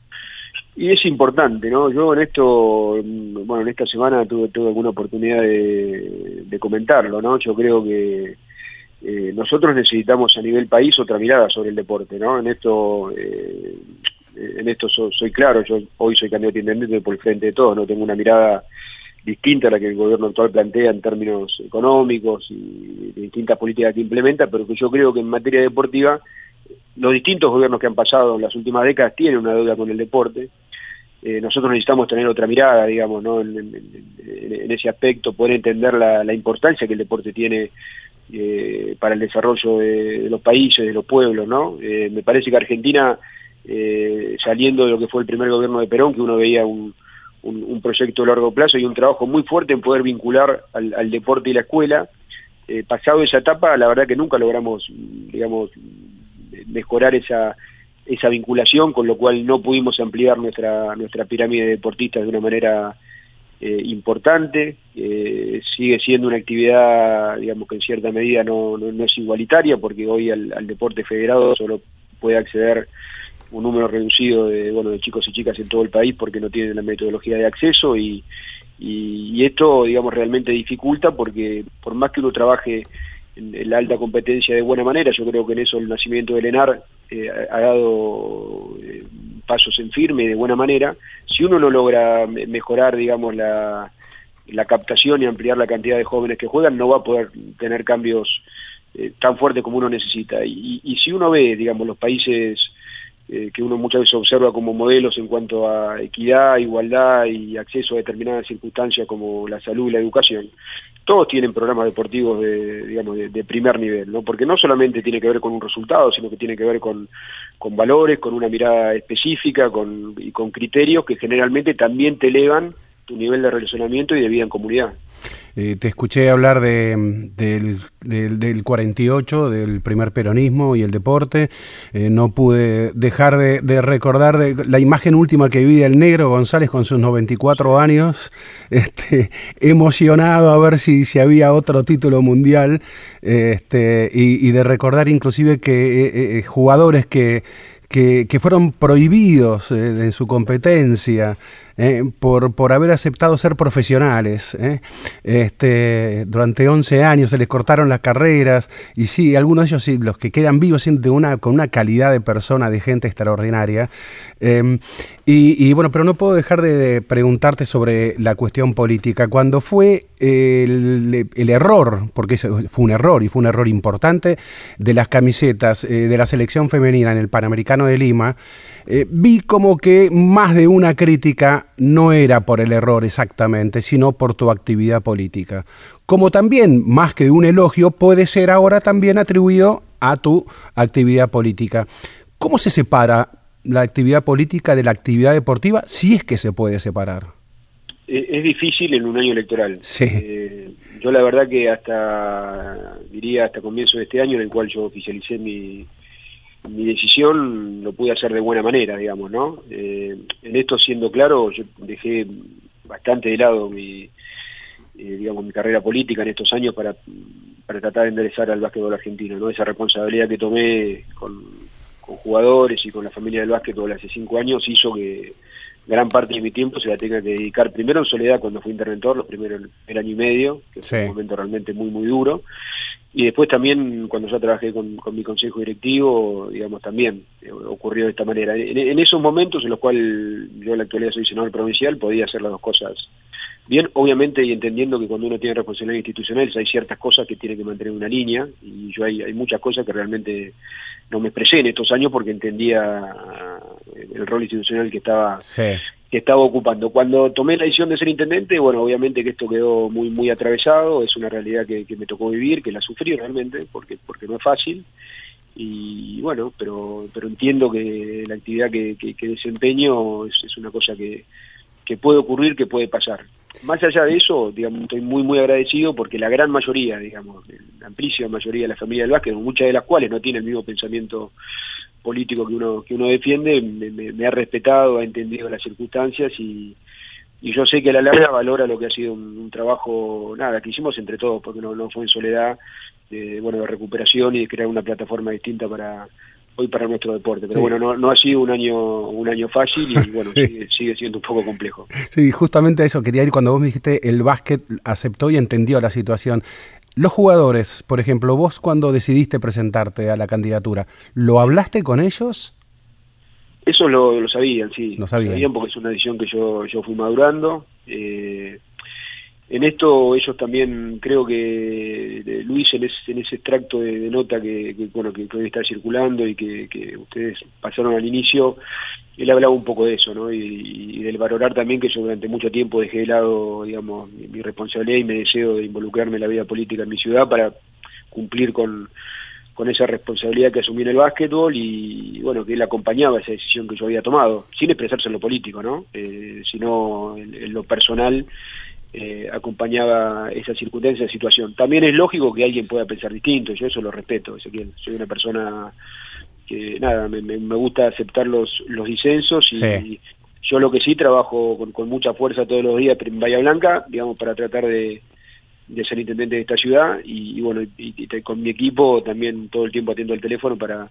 Y es importante, ¿no? Yo en esto, bueno, en esta semana tuve, tuve alguna oportunidad de, comentarlo, ¿no? Yo creo que eh, nosotros necesitamos a nivel país otra mirada sobre el deporte, ¿no? En esto, eh, en esto soy claro, yo hoy soy candidato intendente por el frente de todo, ¿no? Tengo una mirada distinta a la que el gobierno actual plantea en términos económicos y distintas políticas que implementa, pero que yo creo que en materia deportiva los distintos gobiernos que han pasado en las últimas décadas tienen una deuda con el deporte eh, nosotros necesitamos tener otra mirada, digamos, ¿no? en, ese aspecto, poder entender la, importancia que el deporte tiene eh, para el desarrollo de, los países, de los pueblos, ¿no? Eh, me parece que Argentina, saliendo de lo que fue el primer gobierno de Perón, que uno veía un, proyecto a largo plazo y un trabajo muy fuerte en poder vincular al, deporte y la escuela, pasado esa etapa, la verdad que nunca logramos, digamos, mejorar esa esa vinculación, con lo cual no pudimos ampliar nuestra, nuestra pirámide de deportistas de una manera eh, importante. Eh, sigue siendo una actividad, digamos que en cierta medida no, no, es igualitaria, porque hoy al, deporte federado solo puede acceder un número reducido de, bueno, de chicos y chicas en todo el país porque no tienen la metodología de acceso y, y, esto, digamos, realmente dificulta porque por más que uno trabaje en, la alta competencia de buena manera, yo creo que en eso el nacimiento del ENAR eh, ha dado eh, pasos en firme de buena manera. Si uno no logra mejorar, digamos, la, la captación y ampliar la cantidad de jóvenes que juegan, no va a poder tener cambios eh, tan fuertes como uno necesita. Y, y, si uno ve, digamos, los países que uno muchas veces observa como modelos en cuanto a equidad, igualdad y acceso a determinadas circunstancias como la salud y la educación, todos tienen programas deportivos de, digamos, de, primer nivel, ¿no? Porque no solamente tiene que ver con un resultado, sino que tiene que ver con, con valores, con una mirada específica con, y con criterios que generalmente también te elevan tu nivel de relacionamiento y de vida en comunidad. Eh, te escuché hablar de, del, del, 48, del primer peronismo y el deporte. Eh, no pude dejar de, recordar de la imagen última que vi del negro González con sus 94 años, este, emocionado a ver si, si había otro título mundial este, y, de recordar inclusive que jugadores que que, fueron prohibidos eh, en su competencia eh, por, por haber aceptado ser profesionales. Eh. Este, durante 11 años se les cortaron las carreras y sí, algunos de ellos, sí, los que quedan vivos, una, con una calidad de persona, de gente extraordinaria. Em, y, bueno, pero no puedo dejar de, preguntarte sobre la cuestión política. Cuando fue el, error, porque fue un error y fue un error importante, de las camisetas eh, de la selección femenina en el Panamericano de Lima, eh, vi como que más de una crítica no era por el error exactamente, sino por tu actividad política. Como también, más que un elogio, puede ser ahora también atribuido a tu actividad política. ¿Cómo se separa la actividad política de la actividad deportiva, si es que se puede separar? Es difícil en un año electoral. Sí. Eh, yo la verdad que hasta, diría, hasta comienzo de este año en el cual yo oficialicé mi, mi decisión lo pude hacer de buena manera, digamos, ¿no? Eh, en esto, siendo claro, yo dejé bastante de lado mi, eh, digamos, mi carrera política en estos años para, para tratar de enderezar al básquetbol argentino, ¿no? Esa responsabilidad que tomé con, jugadores y con la familia del básquetbol hace cinco años hizo que gran parte de mi tiempo se la tenga que dedicar primero en soledad cuando fui interventor, los primeros el año y medio, que fue un momento realmente muy, muy duro, y después también, cuando yo trabajé con, mi consejo directivo, digamos, también eh, ocurrió de esta manera. En, esos momentos en los cuales yo en la actualidad soy senador provincial, podía hacer las dos cosas bien, obviamente, y entendiendo que cuando uno tiene responsabilidad institucional hay ciertas cosas que tiene que mantener una línea, y yo hay, hay muchas cosas que realmente no me expresé en estos años porque entendía el rol institucional que estaba que estaba ocupando. Cuando tomé la decisión de ser intendente, bueno, obviamente que esto quedó muy muy atravesado, es una realidad que, me tocó vivir, que la sufrí realmente, porque porque no es fácil, y bueno, pero pero entiendo que la actividad que, que, desempeño es, una cosa que, que puede ocurrir, que puede pasar. Más allá de eso, digamos, estoy muy muy agradecido porque la gran mayoría, digamos, la amplísima mayoría de la familia del básquet, muchas de las cuales no tienen el mismo pensamiento político que uno que uno defiende me, ha respetado, ha entendido las circunstancias y, y, yo sé que a la larga valora lo que ha sido un, trabajo, nada, que hicimos entre todos, porque no, no fue en soledad, de, bueno, de recuperación y de crear una plataforma distinta para hoy para nuestro deporte. Pero bueno, no, no, ha sido un año un año fácil y bueno, sigue, sigue, siendo un poco complejo. Sí, justamente eso quería ir cuando vos me dijiste el básquet aceptó y entendió la situación. Los jugadores, por ejemplo, vos cuando decidiste presentarte a la candidatura, ¿lo hablaste con ellos? Eso lo, lo sabían, sí. Lo sabían. porque es una decisión que yo, yo fui madurando. Eh, en esto ellos también, creo que Luis en, en ese extracto de, nota que, bueno que, hoy está circulando y que, que ustedes pasaron al inicio, él hablaba un poco de eso, ¿no? Y, del valorar también que yo durante mucho tiempo dejé de lado, digamos, mi, responsabilidad y mi deseo de involucrarme en la vida política en mi ciudad para cumplir con, con esa responsabilidad que asumí en el básquetbol y, bueno, que él acompañaba esa decisión que yo había tomado, sin expresarse en lo político, ¿no? Eh, sino en, lo personal. Eh, acompañaba esa circunstancia, esa situación. También es lógico que alguien pueda pensar distinto, yo eso lo respeto, Ezequiel. Soy una persona que nada, me, me, gusta aceptar los, los disensos y, yo lo que sí trabajo con, mucha fuerza todos los días en Bahía Blanca, digamos, para tratar de, de ser intendente de esta ciudad y, bueno, y, con mi equipo también todo el tiempo atiendo el teléfono para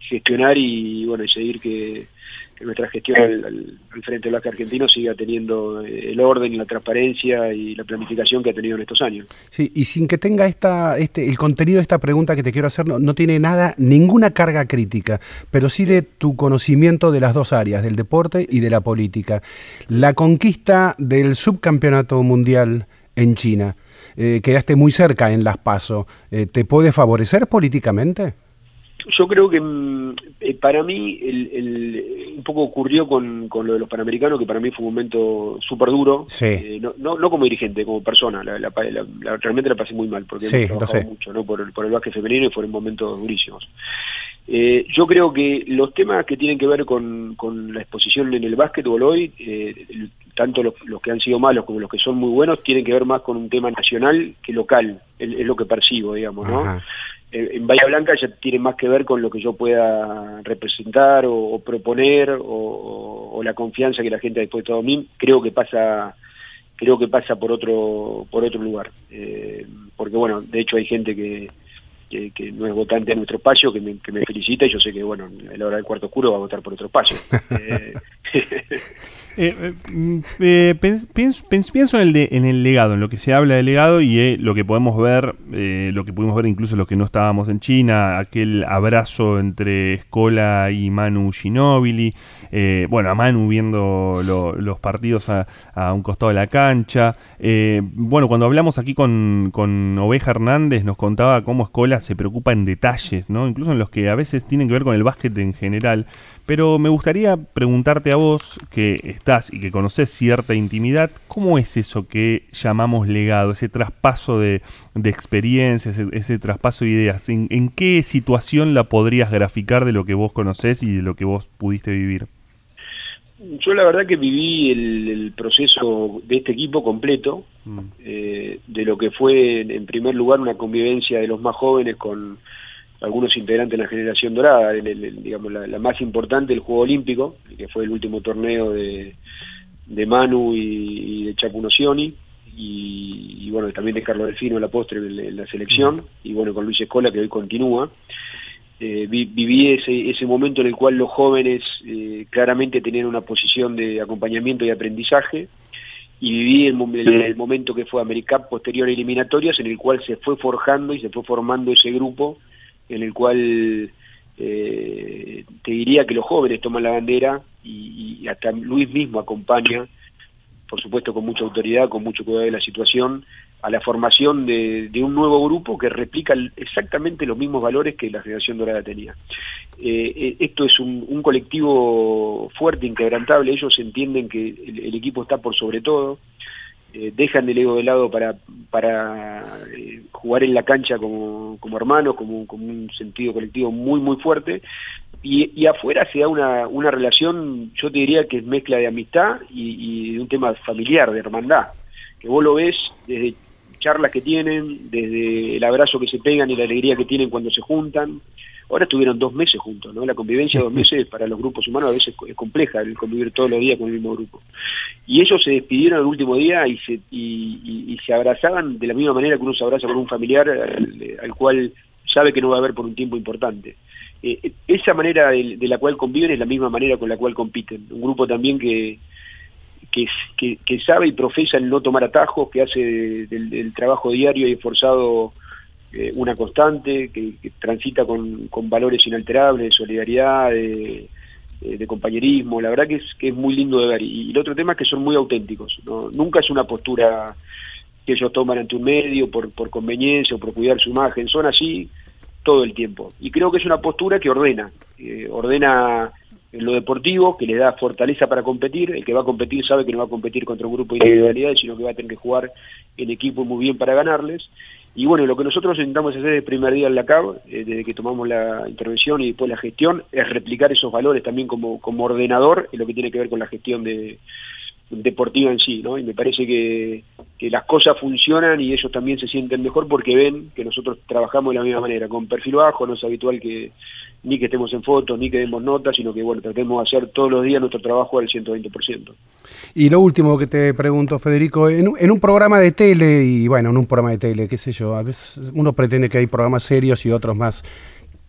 gestionar y bueno, y seguir que, que nuestra gestión al, frente del básquet argentino siga teniendo eh, el orden, la transparencia y la planificación que ha tenido en estos años. Sí, y sin que tenga esta, este, el contenido de esta pregunta que te quiero hacer, no, tiene nada, ninguna carga crítica, pero sí de tu conocimiento de las dos áreas, del deporte y de la política. La conquista del subcampeonato mundial en China, eh, quedaste muy cerca en Las Paso, eh, ¿te puede favorecer políticamente? Yo creo que mm, para mí el un poco ocurrió con, con lo de los Panamericanos, que para mí fue un momento súper duro. Eh, no, no, como dirigente, como persona. La, realmente la pasé muy mal, porque sí, hemos trabajado mucho ¿no? por, el, por el básquet femenino y fueron momentos durísimos. Eh, yo creo que los temas que tienen que ver con, con la exposición en el básquetbol hoy, eh, tanto los, los, que han sido malos como los que son muy buenos tienen que ver más con un tema nacional que local, es, es lo que percibo, digamos, ¿no? Ajá. Eh, en Bahía Blanca ya tiene más que ver con lo que yo pueda representar o, proponer o la confianza que la gente ha dispuesto a mí, creo que pasa creo que pasa por otro por otro lugar. Eh, porque bueno de hecho hay gente que, que, que no es votante de nuestro espacio que me, que me felicita y yo sé que bueno a la hora del cuarto oscuro va a votar por otro espacio Eh, Eh, eh, pens- pienso, pens- pienso en el, de- en el legado, en lo que se habla del legado y lo que podemos ver, lo que pudimos ver incluso los que no estábamos en China, aquel abrazo entre Escola y Manu Ginóbili, eh, bueno, a Manu viendo lo- los partidos a, a un costado de la cancha. Bueno, cuando hablamos aquí con, con Oveja Hernández nos contaba cómo Escola se preocupa en detalles, ¿no? incluso en los que a veces tienen que ver con el básquet en general. Pero me gustaría preguntarte a vos, que estás y que conoces cierta intimidad, ¿cómo es eso que llamamos legado, ese traspaso de, de experiencias, ese, traspaso de ideas? ¿En, en qué situación la podrías graficar de lo que vos conocés y de lo que vos pudiste vivir? Yo la verdad que viví el, el proceso de este equipo completo Mm. eh, de lo que fue en, primer lugar una convivencia de los más jóvenes con algunos integrantes de la generación dorada, el- el- digamos la, la más importante el Juego Olímpico, que fue el último torneo de, de Manu y, y de Chapu Nocioni, y, y bueno, también de Carlos Delfino la postre en, en la selección, y bueno, con Luis Escola que hoy continúa. Eh, vi- viví ese, ese momento en el cual los jóvenes eh, claramente tenían una posición de acompañamiento y aprendizaje, y viví el, el- el momento que fue AmeriCup posterior a eliminatorias, en el cual se fue forjando y se fue formando ese grupo, en el cual eh, te diría que los jóvenes toman la bandera y, y hasta Luis mismo acompaña, por supuesto con mucha autoridad, con mucho cuidado de la situación, a la formación de, un nuevo grupo que replica exactamente los mismos valores que la generación dorada tenía. Eh, eh, esto es un, colectivo fuerte, inquebrantable, ellos entienden que el, equipo está por sobre todo, eh, dejan el ego de lado para, para jugar en la cancha como, como hermanos, como, como un sentido colectivo muy, muy fuerte. Y, y afuera se da una, una relación, yo te diría que es mezcla de amistad y, y de un tema familiar, de hermandad, que vos lo ves desde charlas que tienen, desde el abrazo que se pegan y la alegría que tienen cuando se juntan. Ahora estuvieron dos meses juntos, ¿no? La convivencia de dos meses para los grupos humanos a veces es compleja, el convivir todos los días con el mismo grupo. Y ellos se despidieron el último día y se, y, y- y se abrazaban de la misma manera que uno se abraza con un familiar al, al cual sabe que no va a ver por un tiempo importante. Eh, eh, esa manera de, de la cual conviven es la misma manera con la cual compiten. Un grupo también que, que, sabe y profesa el no tomar atajos, que hace de- del, trabajo diario y esforzado eh, una constante, que, transita con, valores inalterables, de solidaridad, de, eh, de compañerismo. La verdad que es, que es muy lindo de ver. Y, el otro tema es que son muy auténticos. Nunca es una postura que ellos toman ante un medio por, por conveniencia o por cuidar su imagen. Son así todo el tiempo. Y creo que es una postura que ordena. eh, ordena en lo deportivo, que le da fortaleza para competir. El que va a competir sabe que no va a competir contra un grupo de individualidades, sino que va a tener que jugar en equipo muy bien para ganarles. Y bueno, lo que nosotros intentamos hacer desde el primer día en la CAB, eh, desde que tomamos la intervención y después la gestión, es replicar esos valores también como, como ordenador en lo que tiene que ver con la gestión de, deportiva en sí, ¿no? Y me parece que, que las cosas funcionan y ellos también se sienten mejor porque ven que nosotros trabajamos de la misma manera, con perfil bajo, no es habitual que ni que estemos en fotos, ni que demos notas, sino que bueno, tratemos de hacer todos los días nuestro trabajo al 120%. Y lo último que te pregunto, Federico, en, en un programa de tele, y bueno, en un programa de tele, qué sé yo, a veces uno pretende que hay programas serios y otros más,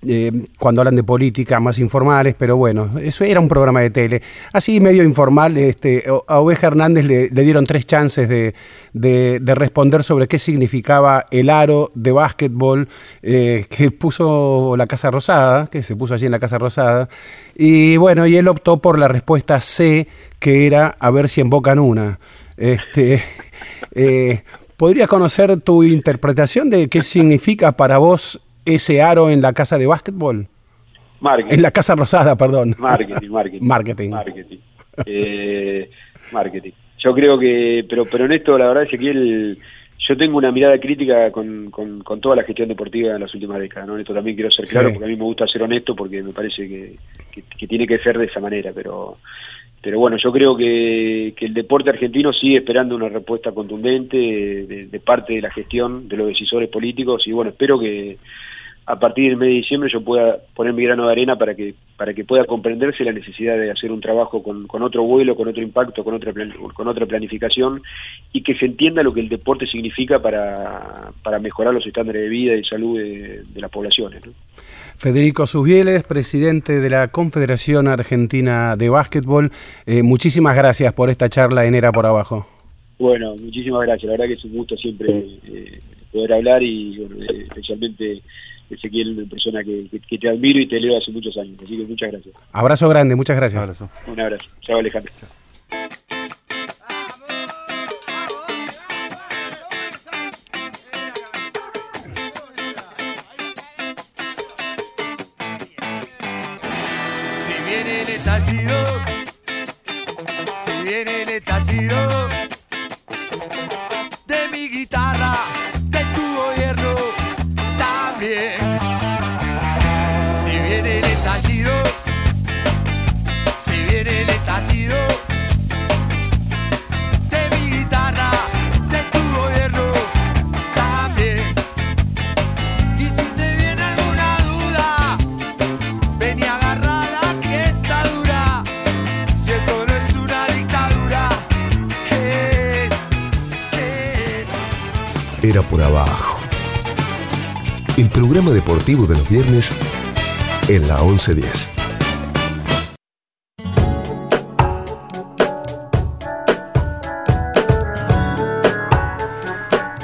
eh, cuando hablan de política, más informales, pero bueno, eso era un programa de tele. Así medio informal, este, a Oveja Hernández le, dieron tres chances de, de- de responder sobre qué significaba el aro de básquetbol eh, que puso la Casa Rosada, que se puso allí en la Casa Rosada, y bueno, y él optó por la respuesta C, que era a ver si invocan una. Este, eh, ¿Podrías conocer tu interpretación de qué significa para vos ese aro en la casa de básquetbol? Marketing. En la Casa Rosada, perdón. Marketing, marketing. Marketing. Marketing. Eh, marketing. Yo creo que, pero, pero en esto, la verdad, Ezequiel, yo tengo una mirada crítica con, con, con toda la gestión deportiva en las últimas décadas, ¿no? En esto también quiero ser claro, Sí. porque a mí me gusta ser honesto, porque me parece que, que, que tiene que ser de esa manera, pero pero bueno, yo creo que, que el deporte argentino sigue esperando una respuesta contundente de, de parte de la gestión, de los decisores políticos, y bueno, espero que a partir del mes de diciembre yo pueda poner mi grano de arena para que para que pueda comprenderse la necesidad de hacer un trabajo con, con otro vuelo, con otro impacto, con otra plan- con otra planificación y que se entienda lo que el deporte significa para, para mejorar los estándares de vida y salud de, de las poblaciones. ¿no? Federico Susbieles, presidente de la Confederación Argentina de Básquetbol, eh, muchísimas gracias por esta charla en Era por Abajo. Bueno, muchísimas gracias. La verdad que es un gusto siempre eh, poder hablar y bueno, eh, especialmente Ezequiel, una persona que, que- que te admiro y te leo hace muchos años. Así que muchas gracias. Abrazo grande, muchas gracias. Abrazo. Un abrazo. Chao Alejandro. Si viene el estallido, si viene el estallido de mi guitarra, por abajo. El programa deportivo de los viernes en la 1110.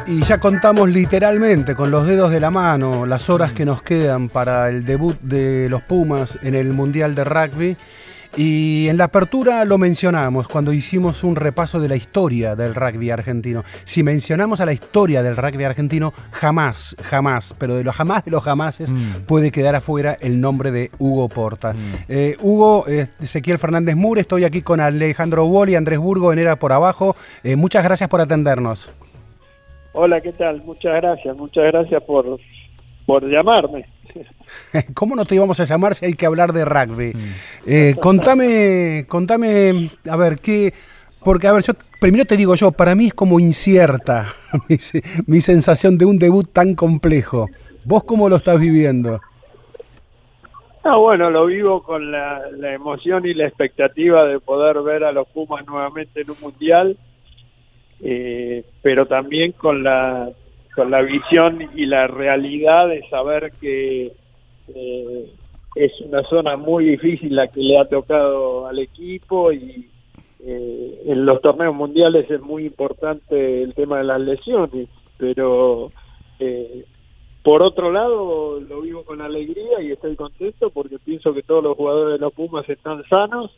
Y ya contamos literalmente con los dedos de la mano las horas que nos quedan para el debut de los Pumas en el Mundial de Rugby. Y en la apertura lo mencionamos cuando hicimos un repaso de la historia del rugby argentino. Si mencionamos a la historia del rugby argentino, jamás, jamás, pero de los jamás de los jamases puede quedar afuera el nombre de Hugo Porta. Eh, Hugo, eh, Ezequiel Fernández Mure, estoy aquí con Alejandro Wall y Andrés Burgo en Era por Abajo. Eh, muchas gracias por atendernos. Hola, ¿qué tal? Muchas gracias, muchas gracias por, por llamarme. ¿Cómo no te íbamos a llamar si hay que hablar de rugby? Eh, contame, contame, a ver, qué. Porque, a ver, yo primero te digo yo, para mí es como incierta mi, se- mi sensación de un debut tan complejo. ¿Vos cómo lo estás viviendo? Ah, bueno, lo vivo con la, la emoción y la expectativa de poder ver a los Pumas nuevamente en un mundial, eh, pero también con la con la visión y la realidad de saber que eh, es una zona muy difícil la que le ha tocado al equipo y eh, en los torneos mundiales es muy importante el tema de las lesiones, pero eh, por otro lado lo vivo con alegría y estoy contento porque pienso que todos los jugadores de los Pumas están sanos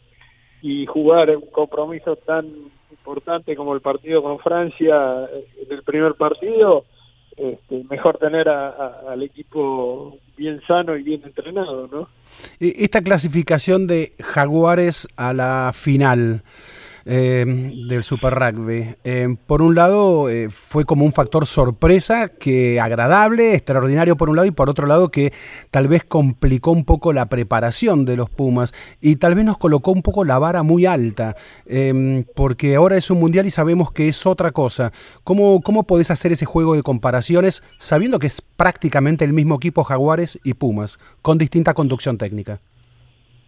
y jugar un compromiso tan importante como el partido con Francia eh, en el primer partido este, mejor tener a- al equipo bien sano y bien entrenado, ¿no? E- Esta clasificación de Jaguares a la final eh, del Super Rugby, eh, por un lado eh, fue como un factor sorpresa, que agradable, extraordinario por un lado, y por otro lado que tal vez complicó un poco la preparación de los Pumas y tal vez nos colocó un poco la vara muy alta, eh, porque ahora es un mundial y sabemos que es otra cosa. ¿Cómo, ¿Cómo podés hacer ese juego de comparaciones sabiendo que es prácticamente el mismo equipo Jaguares y Pumas, con distinta conducción técnica?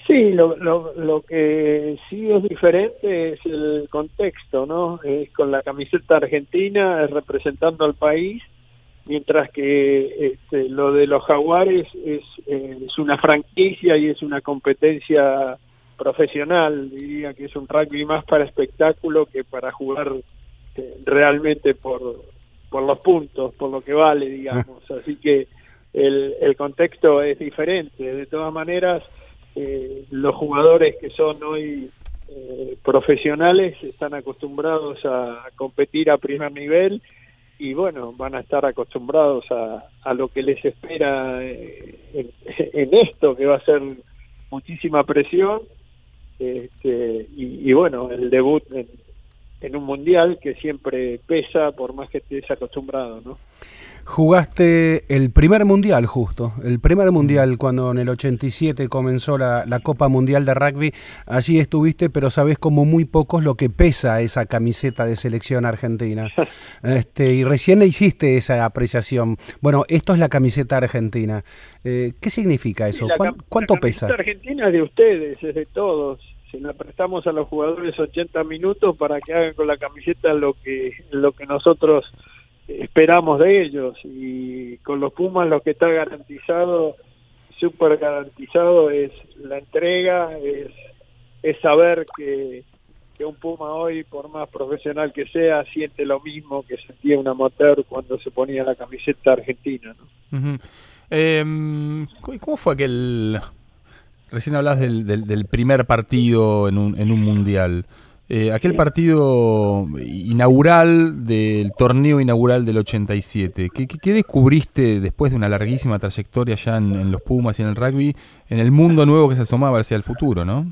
Sí, lo, lo, lo que sí es diferente es el contexto, ¿no? Es con la camiseta argentina, es representando al país, mientras que este, lo de los jaguares es, es una franquicia y es una competencia profesional, diría que es un rugby más para espectáculo que para jugar eh, realmente por, por los puntos, por lo que vale, digamos. Así que el, el contexto es diferente. De todas maneras, eh, los jugadores que son hoy eh, profesionales están acostumbrados a competir a primer nivel y bueno, van a estar acostumbrados a, a lo que les espera eh, en, en esto, que va a ser muchísima presión. Este, y, y bueno, el debut en, en un mundial que siempre pesa por más que estés acostumbrado, ¿no? Jugaste el primer mundial justo, el primer mundial cuando en el 87 comenzó la, la, Copa Mundial de Rugby, allí estuviste, pero sabes como muy pocos lo que pesa esa camiseta de selección argentina. Este, y recién le hiciste esa apreciación. Bueno, esto es la camiseta argentina. Eh, ¿Qué significa eso? Sí, ¿Cuán, ¿Cuánto la pesa? La argentina es de ustedes, es de todos. Se la prestamos a los jugadores 80 minutos para que hagan con la camiseta lo que, lo que nosotros esperamos de ellos y con los Pumas lo que está garantizado, súper garantizado es la entrega, es, es saber que, que, un Puma hoy, por más profesional que sea, siente lo mismo que sentía un amateur cuando se ponía la camiseta argentina. ¿no? Uh ¿Cómo fue aquel... Recién hablabas del, del, del primer partido en un, en un mundial. Eh, aquel partido inaugural del torneo inaugural del 87, ¿qué, descubriste después de una larguísima trayectoria ya en, en, los Pumas y en el rugby, en el mundo nuevo que se asomaba hacia el futuro, no?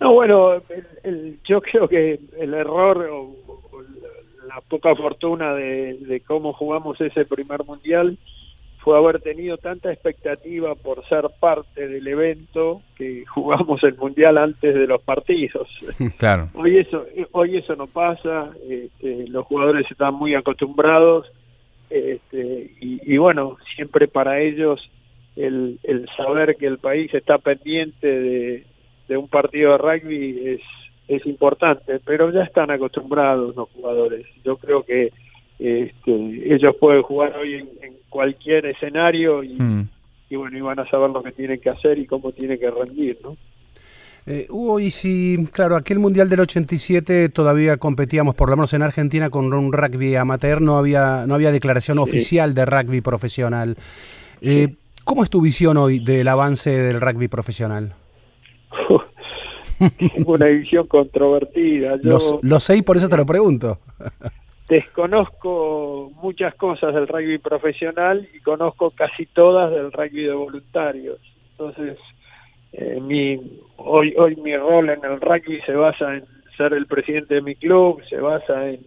No, bueno, yo creo que el error o, la poca fortuna de, cómo jugamos ese primer mundial fue haber tenido tanta expectativa por ser parte del evento que jugamos el mundial antes de los partidos. Claro. Hoy eso, hoy eso no pasa, este, los jugadores están muy acostumbrados este, y, y, bueno, siempre para ellos el, el, saber que el país está pendiente de, de un partido de rugby es, es importante, pero ya están acostumbrados los jugadores. Yo creo que este, ellos pueden jugar hoy en, en cualquier escenario y, mm. y, bueno, y van a saber lo que tienen que hacer y cómo tienen que rendir, ¿no? Eh, Hugo, y si, claro, aquel Mundial del 87 todavía competíamos, por lo menos en Argentina, con un rugby amateur, no había, no había declaración sí. oficial de rugby profesional. Eh, sí. ¿Cómo es tu visión hoy del avance del rugby profesional? una visión controvertida. Yo, lo, lo sé y por eso te lo pregunto. Desconozco muchas cosas del rugby profesional y conozco casi todas del rugby de voluntarios. Entonces, eh, mi, hoy, hoy mi rol en el rugby se basa en ser el presidente de mi club, se basa en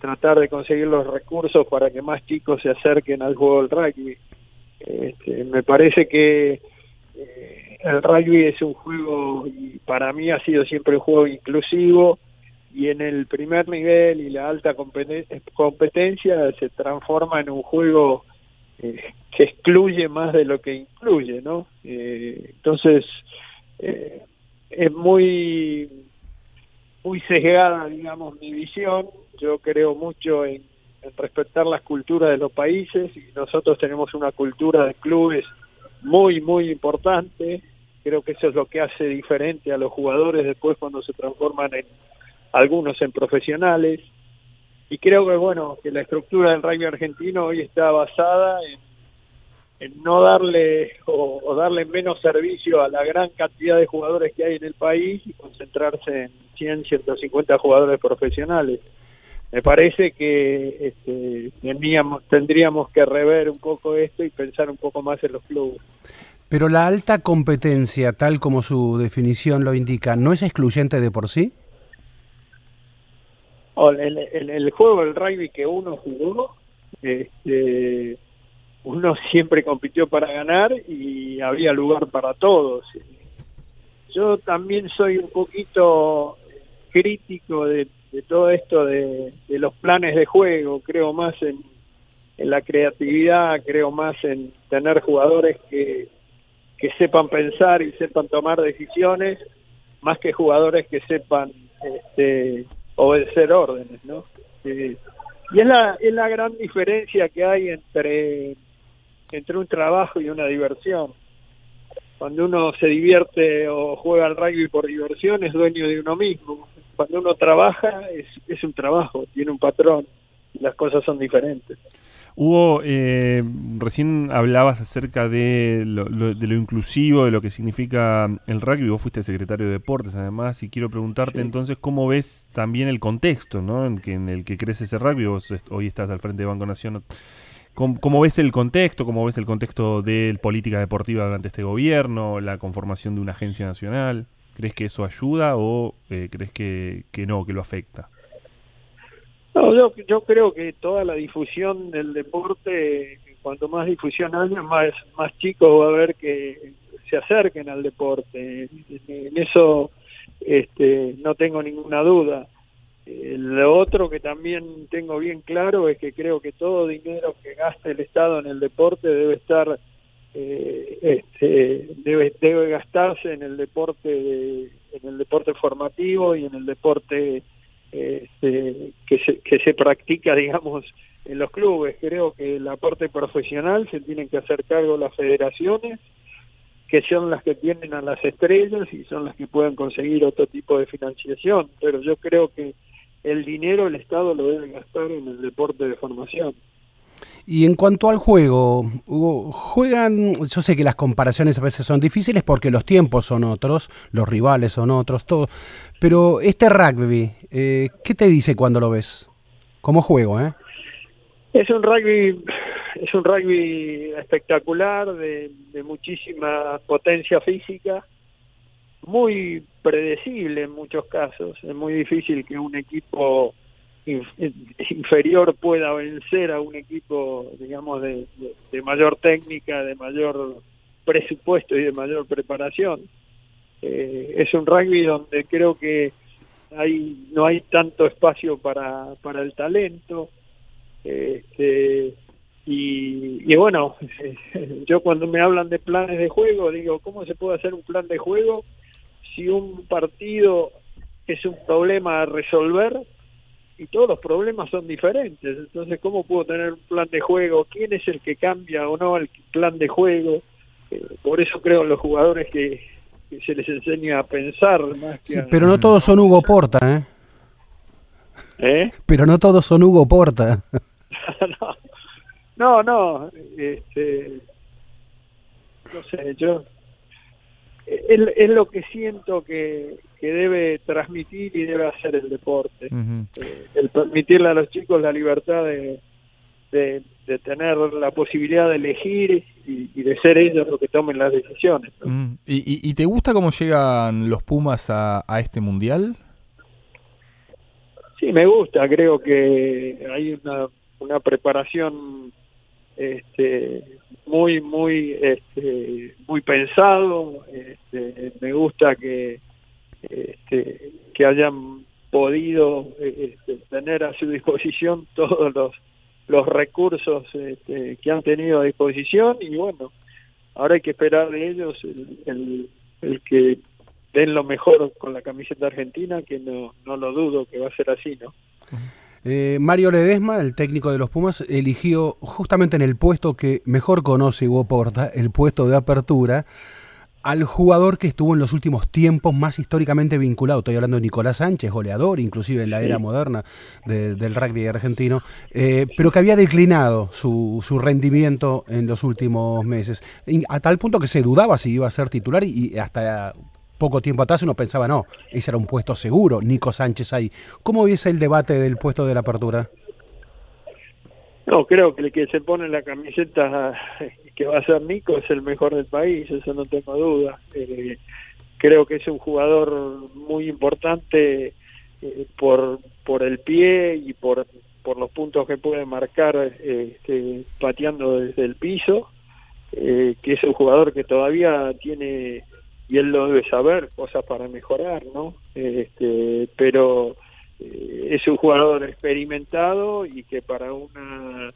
tratar de conseguir los recursos para que más chicos se acerquen al juego del rugby. Este, me parece que eh, el rugby es un juego, y para mí ha sido siempre un juego inclusivo, y en el primer nivel y la alta competencia se transforma en un juego eh, que excluye más de lo que incluye, ¿no? Eh, entonces eh, es muy muy sesgada, digamos, mi visión. Yo creo mucho en, en respetar las culturas de los países y nosotros tenemos una cultura de clubes muy muy importante. Creo que eso es lo que hace diferente a los jugadores después cuando se transforman en algunos en profesionales, y creo que bueno, que la estructura del rugby argentino hoy está basada en, no darle o, o, darle menos servicio a la gran cantidad de jugadores que hay en el país y concentrarse en 100, 150 jugadores profesionales. Me parece que este, teníamos, tendríamos que rever un poco esto y pensar un poco más en los clubes. Pero la alta competencia, tal como su definición lo indica, ¿no es excluyente de por sí? En, el juego del rugby que uno jugó, este, uno siempre compitió para ganar y había lugar para todos. Yo también soy un poquito crítico de, todo esto de, de, los planes de juego, creo más en, en, la creatividad, creo más en tener jugadores que, que sepan pensar y sepan tomar decisiones, más que jugadores que sepan este, obedecer órdenes, ¿no? Eh, y es la, es la gran diferencia que hay entre, entre un trabajo y una diversión. Cuando uno se divierte o juega al rugby por diversión es dueño de uno mismo. Cuando uno trabaja es, es un trabajo, tiene un patrón, y las cosas son diferentes. Hugo, eh, recién hablabas acerca de lo, lo, de lo, inclusivo, de lo que significa el rugby. Vos fuiste secretario de deportes, además, y quiero preguntarte sí. entonces cómo ves también el contexto ¿no? en, que, en el que crece ese rugby. Vos hoy estás al frente de Banco Nación. ¿Cómo, ¿Cómo, ves el contexto? ¿Cómo ves el contexto de política deportiva durante este gobierno? ¿La conformación de una agencia nacional? ¿Crees que eso ayuda o eh, crees que, que no, que lo afecta? No, yo, yo creo que toda la difusión del deporte, cuanto más difusión haya, más, más chicos va a haber que se acerquen al deporte. En eso este, no tengo ninguna duda. Eh, Lo otro que también tengo bien claro es que creo que todo dinero que gaste el Estado en el deporte debe estar eh, este, debe debe gastarse en el deporte de- en el deporte formativo y en el deporte este, que se que se practica digamos en los clubes. Creo que el aporte profesional se tienen que hacer cargo las federaciones que son las que tienen a las estrellas y son las que pueden conseguir otro tipo de financiación. Pero yo creo que el dinero el Estado lo debe gastar en el deporte de formación Y en cuanto al juego, Hugo, juegan, yo sé que las comparaciones a veces son difíciles porque los tiempos son otros, los rivales son otros, todo, pero este rugby, eh, ¿qué te dice cuando lo ves? Como juego, ¿eh? Es un rugby, es un rugby espectacular, de, de muchísima potencia física, muy predecible en muchos casos. Es muy difícil que un equipo inferior pueda vencer a un equipo, digamos, de, de- mayor técnica, de mayor presupuesto y de mayor preparación. Eh, es un rugby donde creo que hay no hay tanto espacio para, para el talento. Este, y, y bueno, yo cuando me hablan de planes de juego, digo, ¿cómo se puede hacer un plan de juego si un partido es un problema a resolver y todos los problemas son diferentes? Entonces, ¿cómo puedo tener un plan de juego? ¿Quién es el que cambia o no el plan de juego? Eh, por eso creo los jugadores que, que se les enseña a pensar más que Sí, a- pero no todos son Hugo Porta, ¿eh? ¿Eh? Pero no todos son Hugo Porta. no, no, este, no sé, yo es, es lo que siento que, que debe transmitir y debe hacer el deporte, Eh, el permitirle a los chicos la libertad de, de, de tener la posibilidad de elegir y, y de ser ellos los que tomen las decisiones. ¿no? Mm. ¿Y, y- y te gusta cómo llegan los Pumas a, a este mundial? Sí, me gusta, creo que hay una, una preparación este, muy, muy, este, muy pensado. Este, me gusta que, este, que hayan podido este, tener a su disposición todos los, los recursos este, que han tenido a disposición y bueno, ahora hay que esperar de ellos el, el, el que den lo mejor con la camiseta argentina, que no, no lo dudo que va a ser así, ¿no? Eh, Mario Ledesma, el técnico de los Pumas, eligió justamente en el puesto que mejor conoce Hugo Porta, el puesto de apertura, al jugador que estuvo en los últimos tiempos más históricamente vinculado. Estoy hablando de Nicolás Sánchez, goleador, inclusive en la era moderna de- del rugby argentino, eh, pero que había declinado su, su rendimiento en los últimos meses, Y a tal punto que se dudaba si iba a ser titular y, y hasta poco tiempo atrás uno pensaba, no, ese era un puesto seguro, Nico Sánchez ahí. ¿Cómo viese el debate del puesto de la apertura? No, creo que el que se pone la camiseta que va a ser Nico es el mejor del país, eso no tengo duda. Eh, creo que es un jugador muy importante eh, por, por el pie y por, por los puntos que puede marcar este, pateando desde el piso, eh, que es un jugador que todavía tiene, y él lo debe saber, cosas para mejorar, ¿no? Este, pero eh, es un jugador experimentado y que para una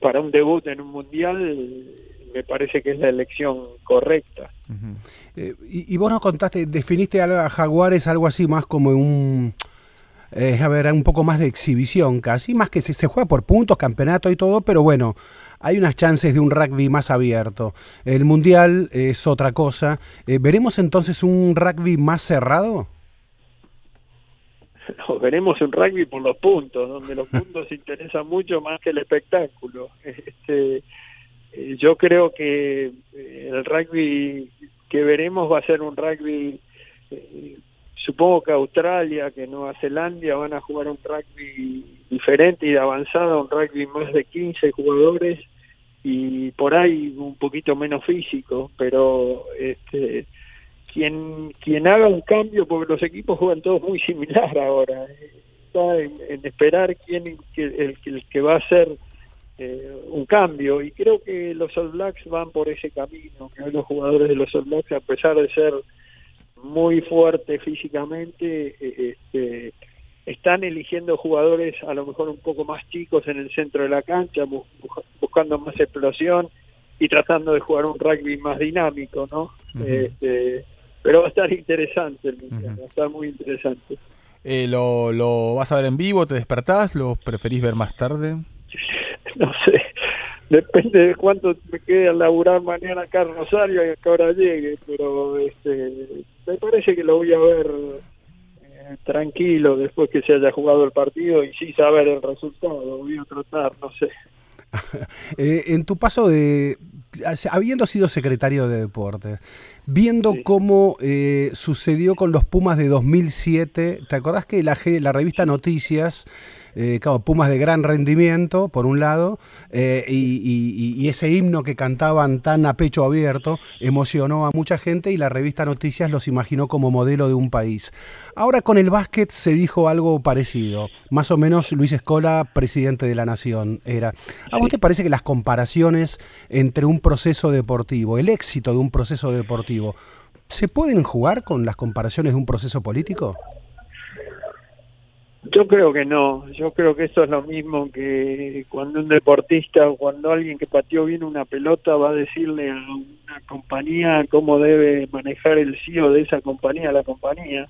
para un debut en un mundial me parece que es la elección correcta. Eh, y, vos nos contaste, definiste a Jaguares algo así más como un... eh, a ver, un poco más de exhibición casi, más que se, se juega por puntos, campeonato y todo, pero bueno, hay unas chances de un rugby más abierto. El Mundial es otra cosa. Eh, ¿Veremos entonces un rugby más cerrado? Veremos un rugby por los puntos, donde los puntos interesan mucho más que el espectáculo. Este, eh, yo creo que eh, el rugby que veremos va a ser un rugby, eh, supongo que Australia, que Nueva Zelanda van a jugar un rugby diferente y de avanzada, un rugby más de 15 jugadores y por ahí un poquito menos físico, pero este quien quien haga un cambio, porque los equipos juegan todos muy similar ahora, está en, en esperar quién que- el, el que va a hacer eh, un cambio. Y creo que los All Blacks van por ese camino, que los jugadores de los All Blacks a pesar de ser muy fuertes físicamente, eh, este, están eligiendo jugadores a lo mejor un poco más chicos en el centro de la cancha, bu- bu- buscando más explosión y tratando de jugar un rugby más dinámico, ¿no? Este, pero va a estar interesante el mundial, va a estar muy interesante. Eh, ¿lo, ¿Lo vas a ver en vivo? ¿Te despertás? ¿Lo preferís ver más tarde? no sé, depende de cuánto me quede a laburar mañana acá en Rosario y a qué hora llegue, pero este, me parece que lo voy a ver eh, tranquilo después que se haya jugado el partido y sí saber el resultado, voy a tratar, no sé. Eh, en tu paso de, habiendo sido secretario de deportes, viendo Sí. cómo eh, sucedió con los Pumas de 2007, ¿te acordás que la, G- la revista Noticias, eh, Pumas de gran rendimiento, por un lado, eh, y, y- y ese himno que cantaban tan a pecho abierto emocionó a mucha gente y la revista Noticias los imaginó como modelo de un país. Ahora con el básquet se dijo algo parecido, más o menos Luis Escola, presidente de la Nación, era. ¿A vos te parece que las comparaciones entre un proceso deportivo, el éxito de un proceso deportivo, se pueden jugar con las comparaciones de un proceso político? Yo creo que no, yo creo que eso es lo mismo que cuando un deportista o cuando alguien que pateó bien una pelota va a decirle a una compañía cómo debe manejar el CEO de esa compañía a la compañía.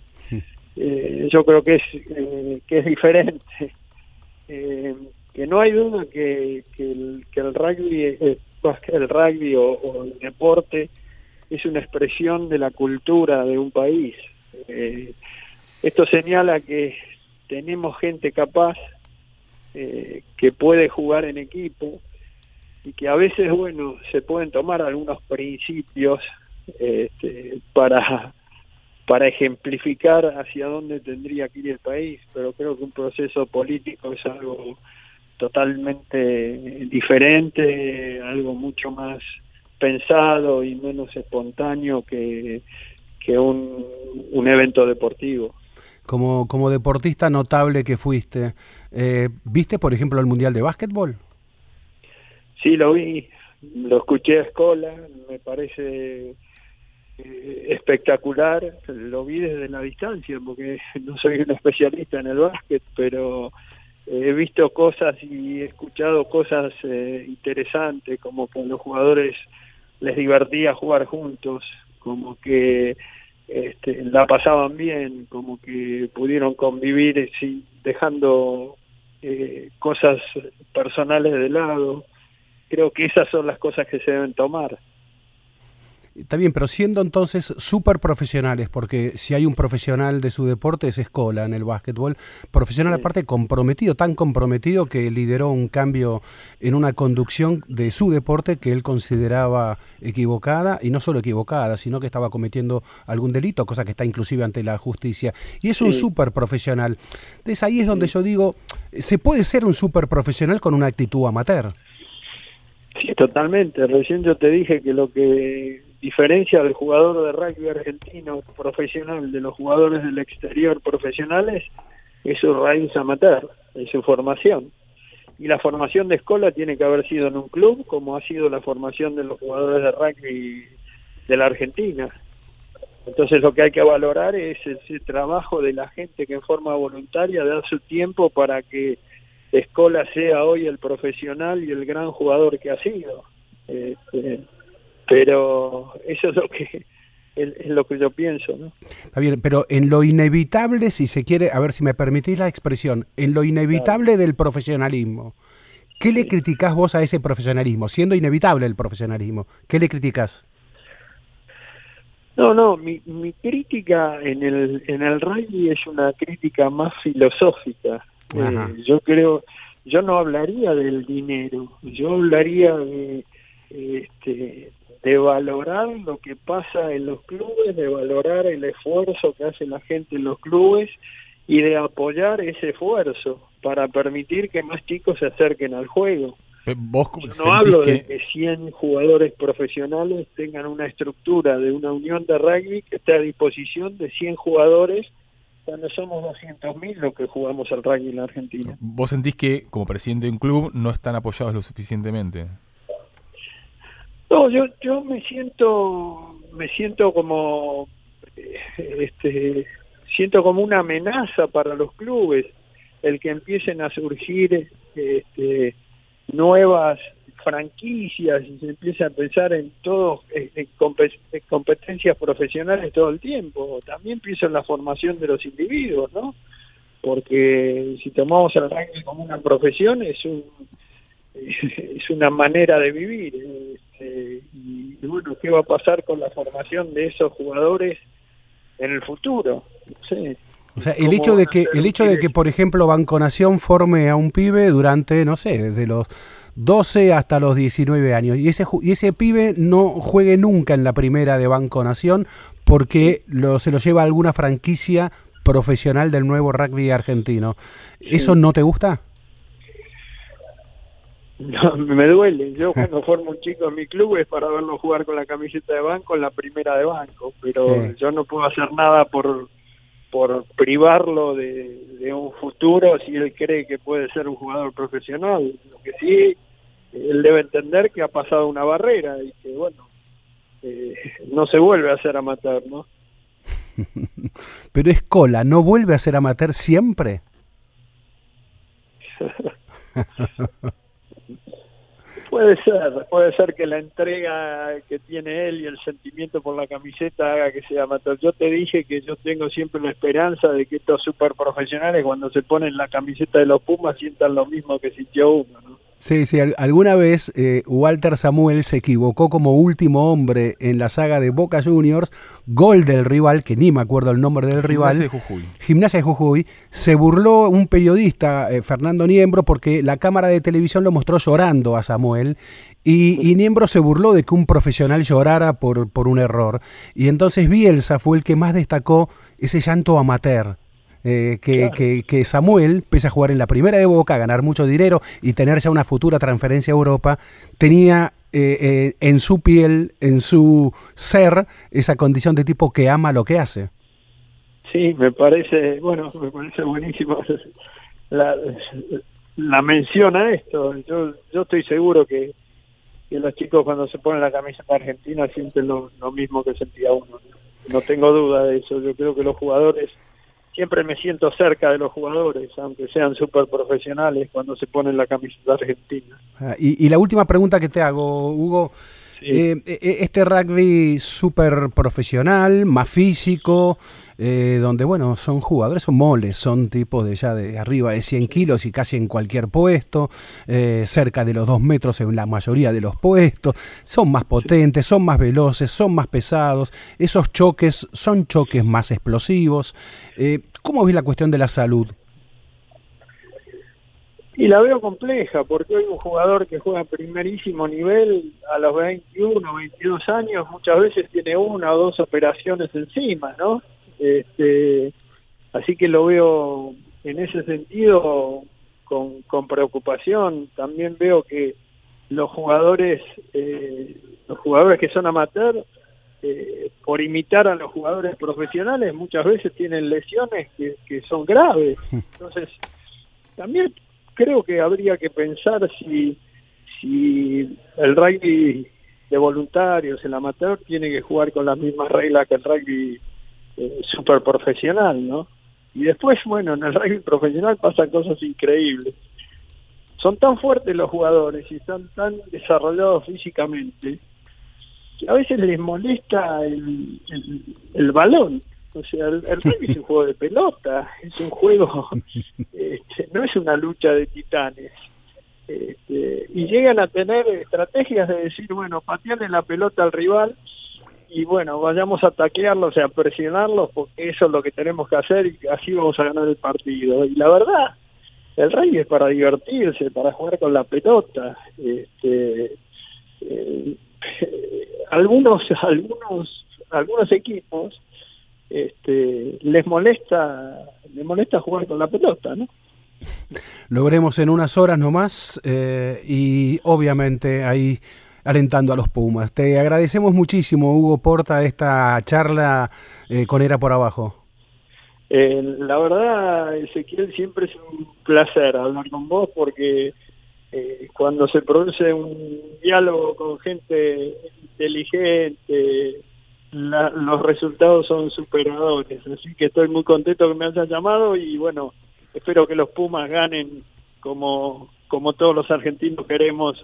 Eh, yo creo que es eh, que es diferente. Eh, que no hay duda que, que, el, que el rugby, el rugby o, o el deporte es una expresión de la cultura de un país. Eh, esto señala que tenemos gente capaz eh, que puede jugar en equipo y que a veces, bueno, se pueden tomar algunos principios este, para para ejemplificar hacia dónde tendría que ir el país, pero creo que un proceso político es algo totalmente diferente, algo mucho más pensado y menos espontáneo que, que un, un evento deportivo. Como, como deportista notable que fuiste, eh, ¿viste, por ejemplo, el Mundial de Básquetbol? Sí, lo vi, lo escuché a Escola, me parece eh, espectacular, lo vi desde la distancia, porque no soy un especialista en el básquet, pero he visto cosas y he escuchado cosas eh, interesantes, como que a los jugadores les divertía jugar juntos, como que este, la pasaban bien, como que pudieron convivir sin, dejando eh, cosas personales de lado. Creo que esas son las cosas que se deben tomar. Está bien, pero siendo entonces súper profesionales, porque si hay un profesional de su deporte es Escola en el básquetbol, profesional Sí. aparte comprometido, tan comprometido que lideró un cambio en una conducción de su deporte que él consideraba equivocada, y no solo equivocada, sino que estaba cometiendo algún delito, cosa que está inclusive ante la justicia. Y es un Sí. súper profesional. Entonces ahí es donde yo digo, se puede ser un súper profesional con una actitud amateur. Sí, totalmente. Recién yo te dije que lo que diferencia al jugador de rugby argentino profesional de los jugadores del exterior profesionales es su raíz amateur, es su formación. Y la formación de escuela tiene que haber sido en un club, como ha sido la formación de los jugadores de rugby de la Argentina. Entonces lo que hay que valorar es ese trabajo de la gente que en forma voluntaria da su tiempo para que Escola sea hoy el profesional y el gran jugador que ha sido. Este, pero eso es lo que es, lo que yo pienso, ¿no? Está bien, pero en lo inevitable, si se quiere, a ver si me permitís la expresión, en lo inevitable del profesionalismo, ¿qué le criticás vos a ese profesionalismo? Siendo inevitable el profesionalismo, ¿qué le criticás? No, no, mi, mi crítica en el, en el rugby es una crítica más filosófica. Eh, yo creo, yo no hablaría del dinero, yo hablaría de, este, de valorar lo que pasa en los clubes, de valorar el esfuerzo que hace la gente en los clubes y de apoyar ese esfuerzo para permitir que más chicos se acerquen al juego. Pe- Vos Yo no hablo que... de que 100 jugadores profesionales tengan una estructura de una unión de rugby que esté a disposición de 100 jugadores cuando somos 200.000 los que jugamos al rugby en la Argentina. Vos sentís que, como presidente de un club, no están apoyados lo suficientemente. No, yo, yo me siento, me siento como, eh, este, siento como una amenaza para los clubes el que empiecen a surgir este, nuevas franquicias y se empieza a pensar en todo en, en compe- en competencias profesionales todo el tiempo. También pienso en la formación de los individuos, ¿no? Porque si tomamos el rugby como una profesión es un es una manera de vivir. Este, y, y bueno, ¿qué va a pasar con la formación de esos jugadores en el futuro? No sé. O sea, el ¿Cómo hecho de que, el hecho de que, por ejemplo, Banconación forme a un pibe durante, no sé, desde los 12 hasta los 19 años, y ese, y ese pibe no juegue nunca en la primera de Banco Nación porque lo, se lo lleva alguna franquicia profesional del nuevo rugby argentino. ¿Eso no te gusta? No, me duele. Yo cuando formo un chico en mi club es para verlo jugar con la camiseta de banco en la primera de banco, pero Sí. yo no puedo hacer nada por por privarlo de, de un futuro si él cree que puede ser un jugador profesional. Lo que sí, él debe entender que ha pasado una barrera y que, bueno, eh, no se vuelve a ser amateur, ¿no? Pero es cola, ¿no vuelve a ser amateur siempre? Puede ser, puede ser que la entrega que tiene él y el sentimiento por la camiseta haga que sea amateur. Yo te dije que yo tengo siempre la esperanza de que estos super profesionales cuando se ponen la camiseta de los Pumas sientan lo mismo que sintió uno, ¿no? Sí, sí, al- alguna vez eh, Walter Samuel se equivocó como último hombre en la saga de Boca Juniors, gol del rival, que ni me acuerdo el nombre del rival. Gimnasia de Jujuy. Gimnasia de Jujuy, se burló un periodista, eh, Fernando Niembro, porque la cámara de televisión lo mostró llorando a Samuel y, y Niembro se burló de que un profesional llorara por, por un error. Y entonces Bielsa fue el que más destacó ese llanto amateur. Eh, que, que- que Samuel, pese a jugar en la primera de Boca, ganar mucho dinero y tener ya una futura transferencia a Europa, tenía eh, eh, en su piel, en su ser, esa condición de tipo que ama lo que hace. Sí, me parece, bueno, me parece buenísimo la, la mención a esto. Yo, yo estoy seguro que, que los chicos cuando se ponen la camiseta argentina sienten lo, lo mismo que sentía uno. No tengo duda de eso. Yo creo que los jugadores, siempre me siento cerca de los jugadores, aunque sean súper profesionales, cuando se ponen la camiseta argentina. Ah, Y, y la última pregunta que te hago, Hugo. Eh, eh, este rugby súper profesional, más físico, eh, donde, bueno, son jugadores, son moles, son tipos de ya de arriba de 100 kilos y casi en cualquier puesto, eh, cerca de los 2 metros en la mayoría de los puestos, son más potentes, son más veloces, son más pesados, esos choques son choques más explosivos. Eh, ¿Cómo ves la cuestión de la salud? Y la veo compleja, porque hoy un jugador que juega a primerísimo nivel a los 21, 22 años, muchas veces tiene una o dos operaciones encima, ¿no? Este, así que lo veo en ese sentido con, con preocupación. También veo que los jugadores, eh, los jugadores que son amateur, eh, por imitar a los jugadores profesionales, muchas veces tienen lesiones que, que son graves. Entonces, también creo que habría que pensar si, si el rugby de voluntarios, el amateur, tiene que jugar con las mismas reglas que el rugby eh, super profesional, ¿no? Y después, bueno, en el rugby profesional pasan cosas increíbles. Son tan fuertes los jugadores y están tan desarrollados físicamente que a veces les molesta el, el, el balón. O sea, el, el rugby es un juego de pelota, es un juego, este, no es una lucha de titanes. Este, y llegan a tener estrategias de decir, bueno, patearle la pelota al rival y bueno, vayamos a taquearlos, sea, presionarlos, porque eso es lo que tenemos que hacer y así vamos a ganar el partido. Y la verdad, el rugby es para divertirse, para jugar con la pelota. Este, eh, algunos, algunos, algunos equipos este, les molesta, les molesta jugar con la pelota, ¿no? logremos en unas horas nomás eh, y obviamente ahí alentando a los Pumas. Te agradecemos muchísimo, Hugo Porta, esta charla eh, con Era por Abajo. Eh, la verdad, Ezequiel, siempre es un placer hablar con vos porque eh, cuando se produce un diálogo con gente inteligente, la- los resultados son superadores. Así que estoy muy contento que me hayas llamado y bueno, espero que los Pumas ganen como, como todos los argentinos queremos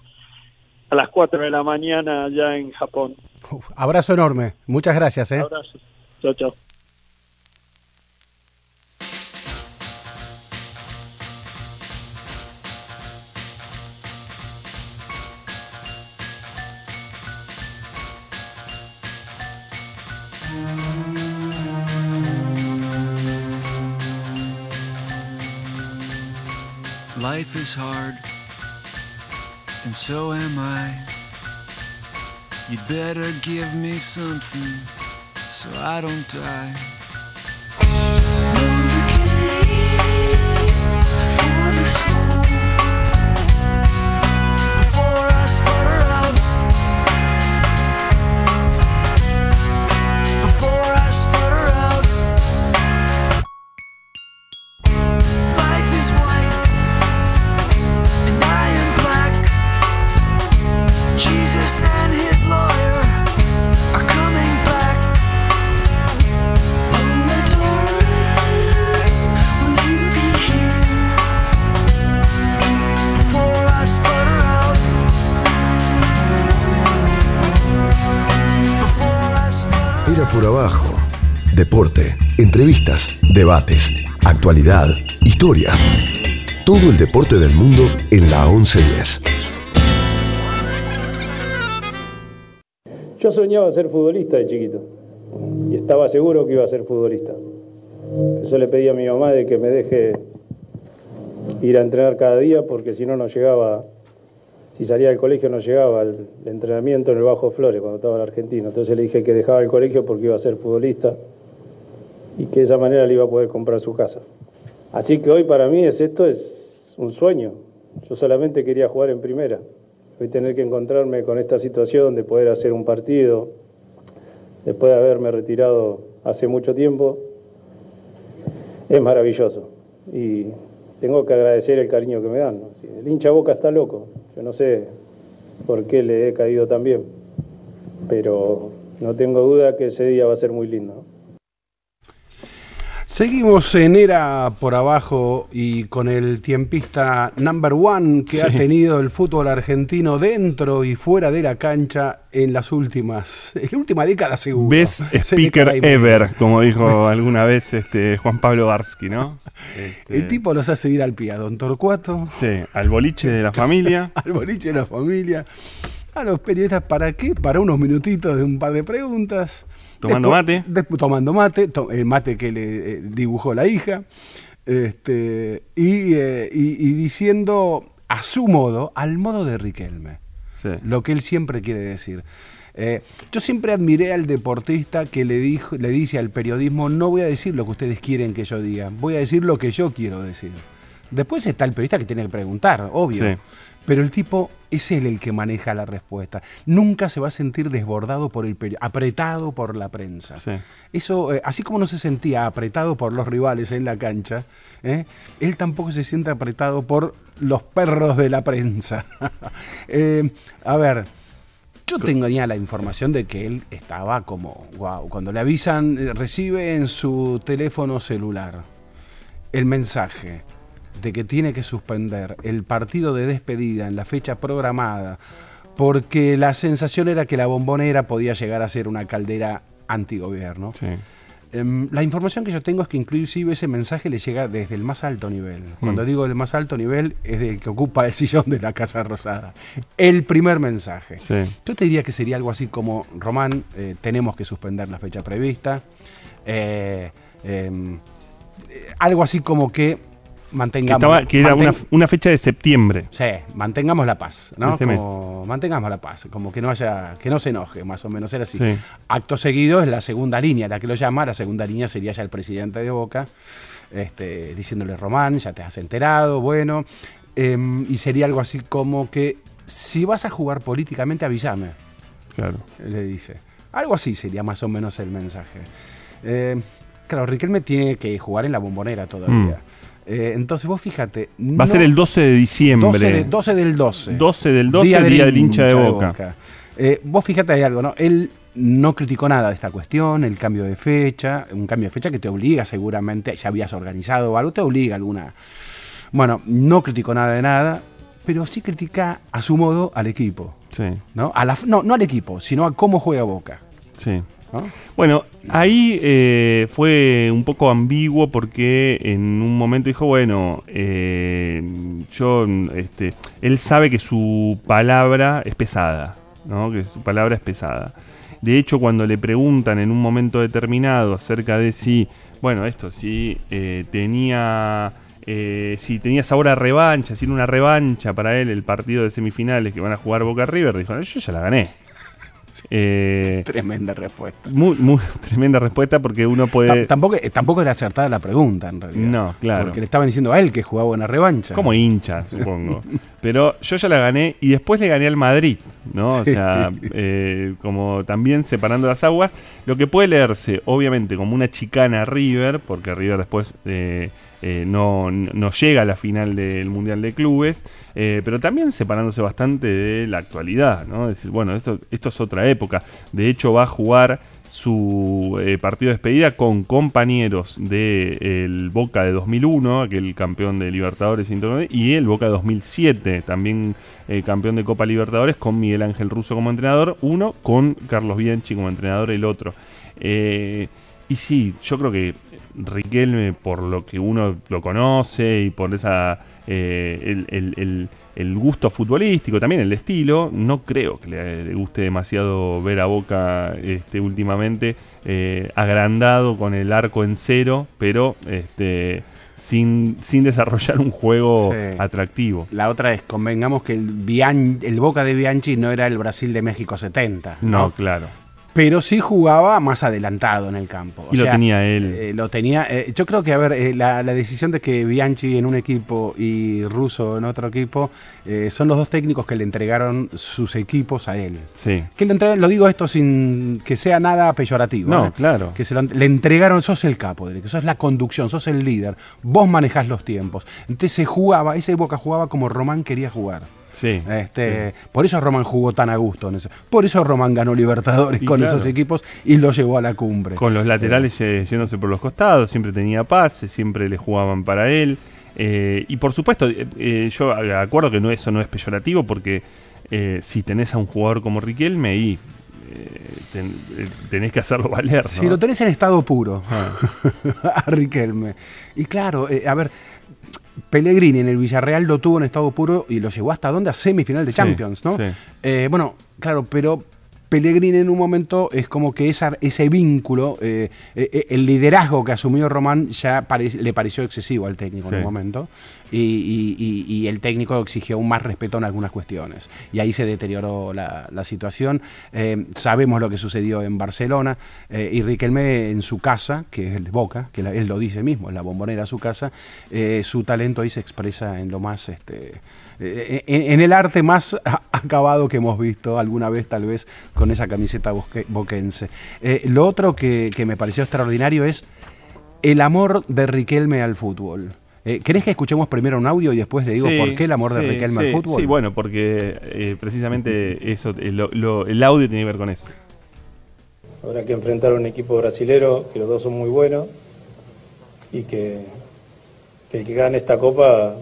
a las 4 de la mañana allá en Japón. Uf, abrazo enorme, muchas gracias. ¿eh? Abrazo. Chao, chao. Life is hard, and so am I. You'd better give me something so I don't die. Before I sputter out, before Deporte, entrevistas, debates, actualidad, historia. Todo el deporte del mundo en la 1110. Yo soñaba ser futbolista de chiquito y estaba seguro que iba a ser futbolista. Eso le pedí a mi mamá de que me deje ir a entrenar cada día porque si no no llegaba, si salía del colegio no llegaba al entrenamiento en el Bajo Flores cuando estaba en Argentina. Entonces le dije que dejaba el colegio porque iba a ser futbolista y que de esa manera le iba a poder comprar su casa. Así que hoy para mí es esto es un sueño. Yo solamente quería jugar en primera. Hoy tener que encontrarme con esta situación de poder hacer un partido, después de haberme retirado hace mucho tiempo, es maravilloso. Y tengo que agradecer el cariño que me dan. El hincha Boca está loco. Yo no sé por qué le he caído tan bien, pero no tengo duda que ese día va a ser muy lindo. Seguimos en Era por abajo y con el tiempista number one que ha tenido el fútbol argentino dentro y fuera de la cancha en las últimas, en la última década seguro. Best speaker ever, como dijo alguna vez este Juan Pablo Barsky, ¿no? Este, El tipo los hace ir al pie a Don Torcuato, Sí, al boliche de la familia. al boliche de la familia, a los periodistas, ¿para qué? Para unos minutitos de un par de preguntas. Tomando mate. tomando mate, to- el mate que le eh, dibujó la hija. Este, y, eh, y- y diciendo a su modo, al modo de Riquelme, Sí. lo que él siempre quiere decir. Eh, yo siempre admiré al deportista que le, dijo, le dice al periodismo, no voy a decir lo que ustedes quieren que yo diga, voy a decir lo que yo quiero decir. Después está el periodista que tiene que preguntar, obvio. Sí. Pero el tipo es él el que maneja la respuesta. Nunca se va a sentir desbordado por el apretado por la prensa. Sí. Eso, eh, así como no se sentía apretado por los rivales en la cancha, ¿eh? él tampoco se siente apretado por los perros de la prensa. Eh, a ver, yo tenía la información de que él estaba como, wow, cuando le avisan, recibe en su teléfono celular el mensaje de que tiene que suspender el partido de despedida en la fecha programada porque la sensación era que la bombonera podía llegar a ser una caldera antigobierno. Sí. Em, la información que yo tengo es que inclusive ese mensaje le llega desde el más alto nivel. Cuando Mm. digo el más alto nivel es del que ocupa el sillón de la Casa Rosada. El primer mensaje. Sí. Yo te diría que sería algo así como, Román, eh, tenemos que suspender la fecha prevista. Eh, em, eh, algo así como que Que, mantengamos... estaba- que era una, manten- una fecha de septiembre. Sí, mantengamos la paz, ¿no? Este Como, mantengamos la paz, como que no haya, que no se enoje, más o menos era así. Sí. Acto seguido es la segunda línea, la que lo llama, la segunda línea sería ya el presidente de Boca. este, diciéndole Román, ya te has enterado, bueno, em, y sería algo así como que si vas a jugar políticamente, avísame, Claro. le dice. Algo así sería más o menos el mensaje. Eh, claro, Riquelme tiene que jugar en la bombonera todavía. Eh, entonces vos fíjate. Va a ser el 12 de diciembre. 12, de- 12 del 12. 12 del 12, día, del hincha de Boca. Eh, vos fíjate hay algo, ¿no? Él no criticó nada de esta cuestión, el cambio de fecha, un cambio de fecha que te obliga seguramente, ya habías organizado algo, te obliga alguna. Bueno, no criticó nada de nada, pero sí critica a su modo al equipo, Sí, ¿no? A la, no, no al equipo, sino a cómo juega Boca. sí. ¿No? Bueno, ahí eh, fue un poco ambiguo porque en un momento dijo, bueno, eh, yo, este, él sabe que su palabra es pesada, ¿no? Que su palabra es pesada. De hecho, cuando le preguntan en un momento determinado acerca de si, bueno, esto, si eh, tenía, eh, si tenía sabor revancha, si era una revancha para él el partido de semifinales que van a jugar Boca River, dijo, yo ya la gané. Eh, Tremenda respuesta. muy, muy tremenda respuesta porque uno puede. Tampoco, eh, tampoco era acertada la pregunta, en realidad. No, claro. Porque le estaban diciendo a él que jugaba una revancha. Como hincha, supongo. Pero yo ya la gané y después le gané al Madrid, ¿no? O Sí. sea, eh, como también separando las aguas. Lo que puede leerse, obviamente, como una chicana a River, porque River después eh, eh, no, no llega a la final del Mundial de Clubes, eh, pero también separándose bastante de la actualidad, ¿no? Es decir, bueno, esto, esto es otra época. De hecho, va a jugar su eh, partido de despedida con compañeros del Boca de 2001, aquel campeón de Libertadores y el Boca de 2007, también campeón de Copa Libertadores, con Miguel Ángel Russo como entrenador, uno con Carlos Bianchi como entrenador, el otro. Y sí, yo creo que Riquelme, por lo que uno lo conoce y por esa eh, el, el- el- el gusto futbolístico, también el estilo, no creo que le, guste demasiado ver a Boca este, últimamente eh, agrandado con el arco en cero, pero este, sin, sin desarrollar un juego Sí. atractivo. La otra es, convengamos que el, Bian- el Boca de Bianchi no era el Brasil de México 70. No, claro. Pero sí jugaba más adelantado en el campo. O Y lo sea, tenía él. eh, lo tenía. eh, yo creo que, a ver, eh, la, la decisión de que Bianchi en un equipo y Russo en otro equipo eh, son los dos técnicos que le entregaron sus equipos a él. Sí. Que le entregan, lo digo esto sin que sea nada peyorativo. No, ¿eh? claro. Que se lo- le entregaron, sos el capo, equipo, sos la conducción, sos el líder, vos manejás los tiempos. Entonces se jugaba, esa época jugaba como Román quería jugar. Sí. Este, Por eso Román jugó tan a gusto en eso. Por eso Román ganó Libertadores Y con claro. esos equipos y lo llevó a la cumbre. Con los laterales eh, yéndose por los costados, siempre tenía pases, siempre le jugaban para él. Eh, y por supuesto, eh, eh, yo acuerdo que no, eso no es peyorativo porque eh, si tenés a un jugador como Riquelme eh, ten- eh, tenés que hacerlo valer. Si lo tenés en estado puro, Ah. a Riquelme. Y claro, eh, a ver, Pellegrini en el Villarreal lo tuvo en estado puro y lo llevó hasta dónde? A semifinal de Sí, Champions, ¿no? sí. Eh, bueno, claro, pero Pellegrini en un momento es como que esa- ese vínculo, eh, eh, el liderazgo que asumió Román ya pare- le pareció excesivo al técnico en un momento y, y- y- y el técnico exigió un más respeto en algunas cuestiones y ahí se deterioró la, la situación. Eh, sabemos lo que sucedió en Barcelona y Riquelme en su casa, que es el Boca, que la- él lo dice mismo, en la bombonera su casa, su talento ahí se expresa en lo más, este, eh, en, en el arte más acabado que hemos visto alguna vez tal vez con esa camiseta bosque- boquense. Eh, lo otro que, que me pareció extraordinario es el amor de Riquelme al fútbol. Eh, ¿Querés que escuchemos primero un audio y después le digo Sí, por qué el amor de sí, Riquelme al fútbol? Sí, bueno, porque eh, precisamente eso, eh, lo- lo- el audio tiene que ver con eso. Habrá que enfrentar a un equipo brasilero, que los dos son muy buenos, y que, que el que gane esta copa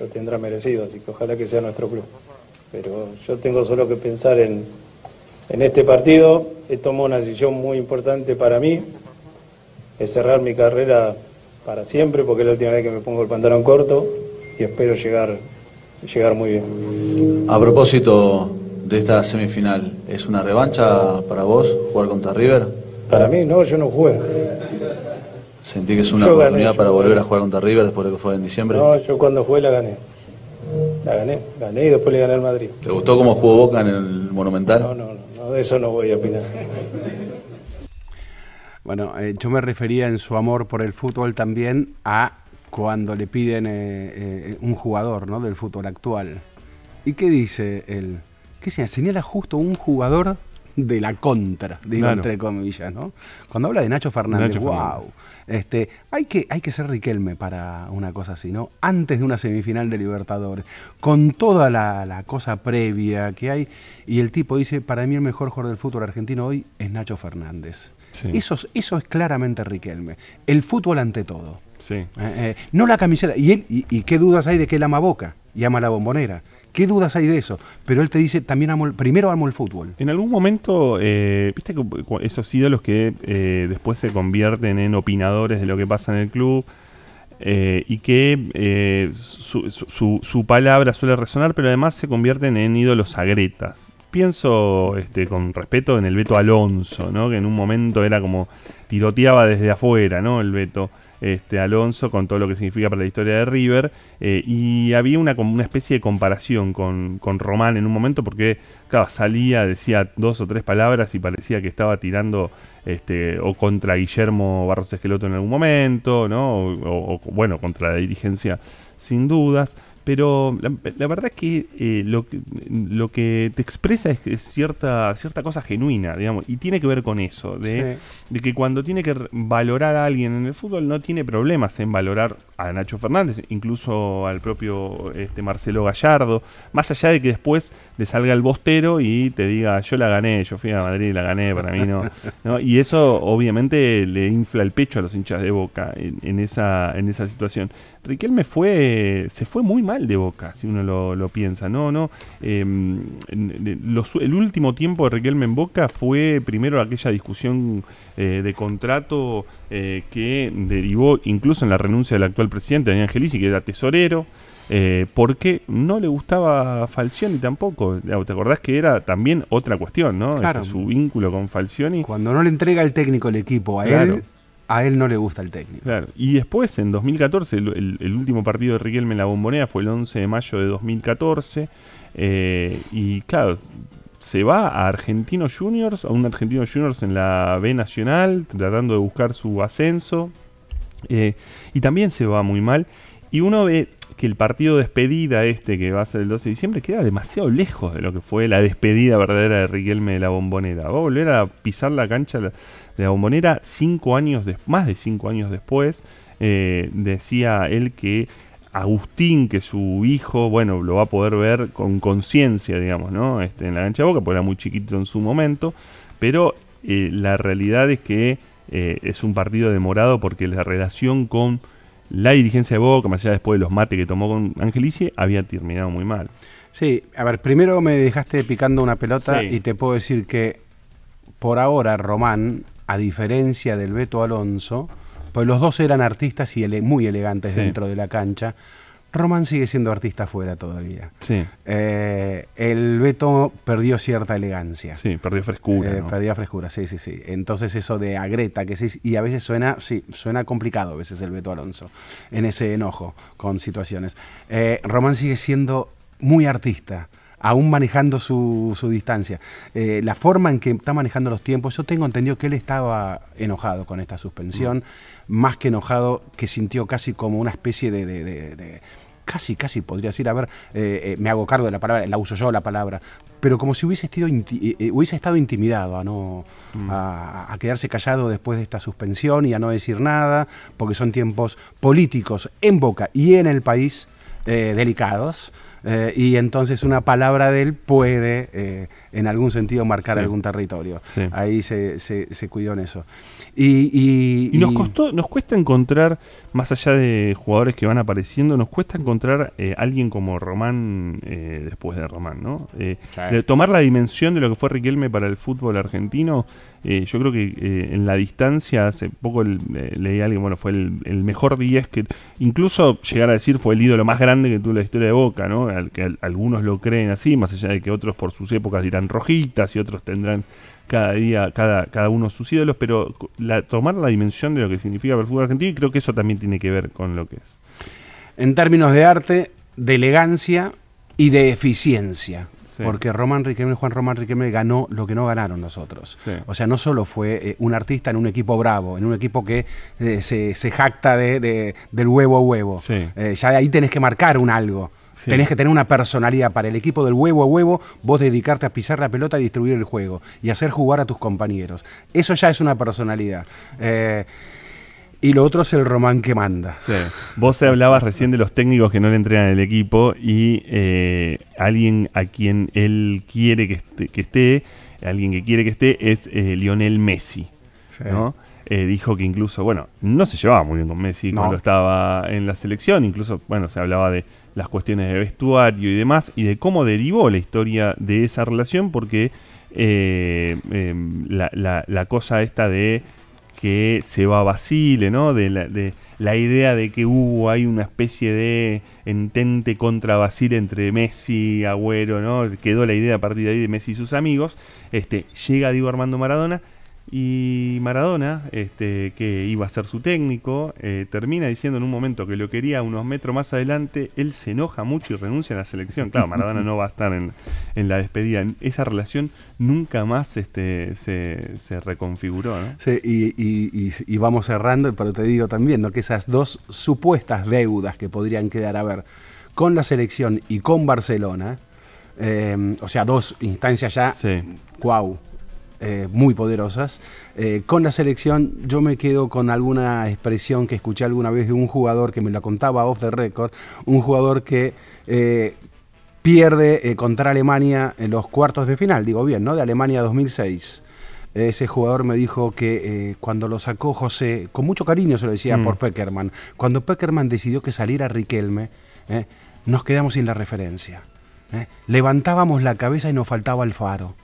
lo tendrá merecido, así que ojalá que sea nuestro club. Pero yo tengo solo que pensar en, en este partido, he tomado una decisión muy importante para mí, es cerrar mi carrera para siempre, porque es la última vez que me pongo el pantalón corto, y espero llegar, llegar muy bien. A propósito de esta semifinal, ¿es una revancha para vos jugar contra River? Para mí, no, yo no jugué. ¿Sentí que es una Yo oportunidad para volver gané. a jugar contra River después de que fue en diciembre? No, yo cuando jugué la gané. La gané, gané y después le gané al Madrid. ¿Te gustó cómo jugó Boca en el Monumental? No, no, no, no, de eso no voy a opinar. Bueno, eh, yo me refería en su amor por el fútbol también a cuando le piden eh, eh, un jugador ¿no? del fútbol actual. ¿Y qué dice él? ¿Qué se señala justo un jugador de la contra, digo Claro. entre comillas, ¿no? Cuando habla de Nacho Fernández, Nacho wow. Fernández. Este, hay que, hay que ser Riquelme para una cosa así, ¿no? Antes de una semifinal de Libertadores, con toda la, la cosa previa que hay, y el tipo dice, para mí el mejor jugador del fútbol argentino hoy es Nacho Fernández. Sí. Eso, es- eso es claramente Riquelme. El fútbol ante todo. Sí. Eh, eh, no la camiseta. ¿Y, él, y, y qué dudas hay de que él ama Boca y ama la bombonera? ¿Qué dudas hay de eso? Pero él te dice, también primero amo el fútbol. En algún momento, eh, viste que esos ídolos que eh, después se convierten en opinadores de lo que pasa en el club eh, y que su- su palabra suele resonar, pero además se convierten en ídolos agretas. Pienso este, con respeto en el Beto Alonso, ¿no? que en un momento era como tiroteaba desde afuera, ¿no? El Beto este, Alonso con todo lo que significa para la historia de River. eh, y había una, especie de comparación con, Román en un momento porque, claro, salía, decía dos o tres palabras y parecía que estaba tirando este, o contra Guillermo Barros Esqueloto en algún momento, ¿no? O- o, bueno, contra la dirigencia, sin dudas. Pero la, la verdad es que, eh, lo que lo que te expresa es, que es cierta, cierta cosa genuina, digamos, y tiene que ver con eso, de, de que cuando tiene que valorar a alguien en el fútbol no tiene problemas en valorar a Nacho Fernández, incluso al propio este, Marcelo Gallardo, más allá de que después le salga el bostero y te diga, yo la gané, yo fui a Madrid y la gané, para mí no. ¿no? Y eso obviamente le infla el pecho a los hinchas de Boca en, en esa, en esa situación. Riquelme fue, se fue muy mal de Boca, si uno lo, lo piensa, ¿no? no eh, los- el último tiempo de Riquelme en Boca fue primero aquella discusión eh, de contrato eh, que derivó incluso en la renuncia del actual presidente, Daniel Angelici, que era tesorero, eh, porque no le gustaba Falcioni tampoco. ¿Te acordás que era también otra cuestión, ¿no? Claro. Este, su vínculo con Falcioni. Cuando no le entrega el técnico el equipo a Claro. él, a él no le gusta el técnico. Claro. Y después, en 2014, el, el- el último partido de Riquelme en la bombonera fue el 11 de mayo de 2014. eh, y claro, se va a Argentinos Juniors, a un Argentinos Juniors en la B Nacional, tratando de buscar su ascenso. Eh, y también se va muy mal. Y uno ve que el partido de despedida este que va a ser el 12 de diciembre queda demasiado lejos de lo que fue la despedida verdadera de Riquelme de la bombonera. Va a volver a pisar la cancha de la- bombonera cinco años, más de cinco años después. Eh, decía él que Agustín, que su hijo, bueno, lo va a poder ver con conciencia, digamos, ¿no? Este, en la cancha de boca, porque era muy chiquito en su momento. Pero eh, la realidad es que eh, es un partido demorado porque la relación con la dirigencia de Boca, más allá después de los mates que tomó con Angelici, había terminado muy mal. Sí, a ver, primero me dejaste picando una pelota Sí. y te puedo decir que por ahora Román, a diferencia del Beto Alonso, pues los dos eran artistas y ele- muy elegantes Sí. dentro de la cancha, Román sigue siendo artista afuera todavía. Sí, Eh, el Beto perdió cierta elegancia. sí, perdió frescura. Eh, ¿no? Perdía frescura, sí, sí, sí. Entonces eso de agreta, que sí, y a veces suena, sí, suena complicado a veces el Beto Alonso, en ese enojo con situaciones. Eh, Román sigue siendo muy artista, aún manejando su, su distancia. Eh, la forma en que está manejando los tiempos, yo tengo entendido que él estaba enojado con esta suspensión, más que enojado, que sintió casi como una especie de- de- de- de casi, casi podría decir, a ver, eh, eh, me hago cargo de la palabra, la uso yo la palabra, pero como si hubiese, estado inti- eh, hubiese estado intimidado a no a, a quedarse callado después de esta suspensión y a no decir nada, porque son tiempos políticos en Boca y en el país eh, delicados. eh, y entonces una palabra de él puede, en algún sentido, marcar Sí. algún territorio. Sí. Ahí se, se- se cuidó en eso. Y, y- Y nos costó, nos cuesta encontrar, más allá de jugadores que van apareciendo, nos cuesta encontrar eh, alguien como Román eh, después de Román, ¿no? Eh, de tomar la dimensión de lo que fue Riquelme para el fútbol argentino, yo creo que en la distancia, hace poco el- leí a alguien, bueno, fue el, el mejor 10 que incluso llegar a decir fue el ídolo más grande que tuvo la historia de Boca, ¿no? Al que al- algunos lo creen así, más allá de que otros por sus épocas dirán rojitas y otros tendrán cada día, cada, cada uno sus ídolos, pero la- tomar la dimensión de lo que significa para el fútbol argentino, y creo que eso también tiene que ver con lo que es. en términos de arte, de elegancia y de eficiencia. Sí. porque Román Riquelme, Juan Román Riquelme ganó lo que no ganaron los otros. Sí. O sea, no solo fue eh, un artista en un equipo bravo, en un equipo que eh, se, se jacta de, de- del huevo a huevo. Sí. Eh, ya de ahí tenés que marcar un algo. Sí. Tenés que tener una personalidad para el equipo del huevo a huevo, vos dedicarte a pisar la pelota y distribuir el juego y hacer jugar a tus compañeros. Eso ya es una personalidad. Eh, y lo otro es el román que manda. Sí. Vos hablabas recién de los técnicos que no le entregan el equipo y eh, alguien a quien él quiere que esté, que esté, alguien que quiere que esté es eh, Lionel Messi. Sí. ¿no? Eh, dijo que incluso, bueno, no se llevaba muy bien con Messi No. cuando estaba en la selección, incluso, bueno, se hablaba de las cuestiones de vestuario y demás, y de cómo derivó la historia de esa relación, porque eh, eh, la, la- la cosa esta de que se va a Basile, ¿no? De la, de la idea de que hubo hay una especie de entente contra Basile entre Messi, Agüero, ¿no? Quedó la idea a partir de ahí de Messi y sus amigos. Este, llega Diego Armando Maradona y Maradona, este, que iba a ser su técnico, eh, termina diciendo en un momento que lo quería unos metros más adelante, él se enoja mucho y renuncia a la selección. Claro, Maradona no va a estar en, en la despedida. Esa relación nunca más este, se, se reconfiguró, ¿no? Sí, y, y- y- y vamos cerrando, pero te digo también ¿no? que esas dos supuestas deudas que podrían quedar a ver con la selección y con Barcelona, eh, o sea, dos instancias ya, Sí. wow, eh, muy poderosas. Eh, con la selección yo me quedo con alguna expresión que escuché alguna vez de un jugador que me la contaba off the record, un jugador que eh, pierde contra Alemania en los cuartos de final, digo bien, ¿no? De Alemania 2006. Ese jugador me dijo que eh, cuando lo sacó José, con mucho cariño se lo decía Mm. por Peckerman, cuando Peckerman decidió que saliera Riquelme, eh, nos quedamos sin la referencia. eh. Levantábamos la cabeza y nos faltaba el faro.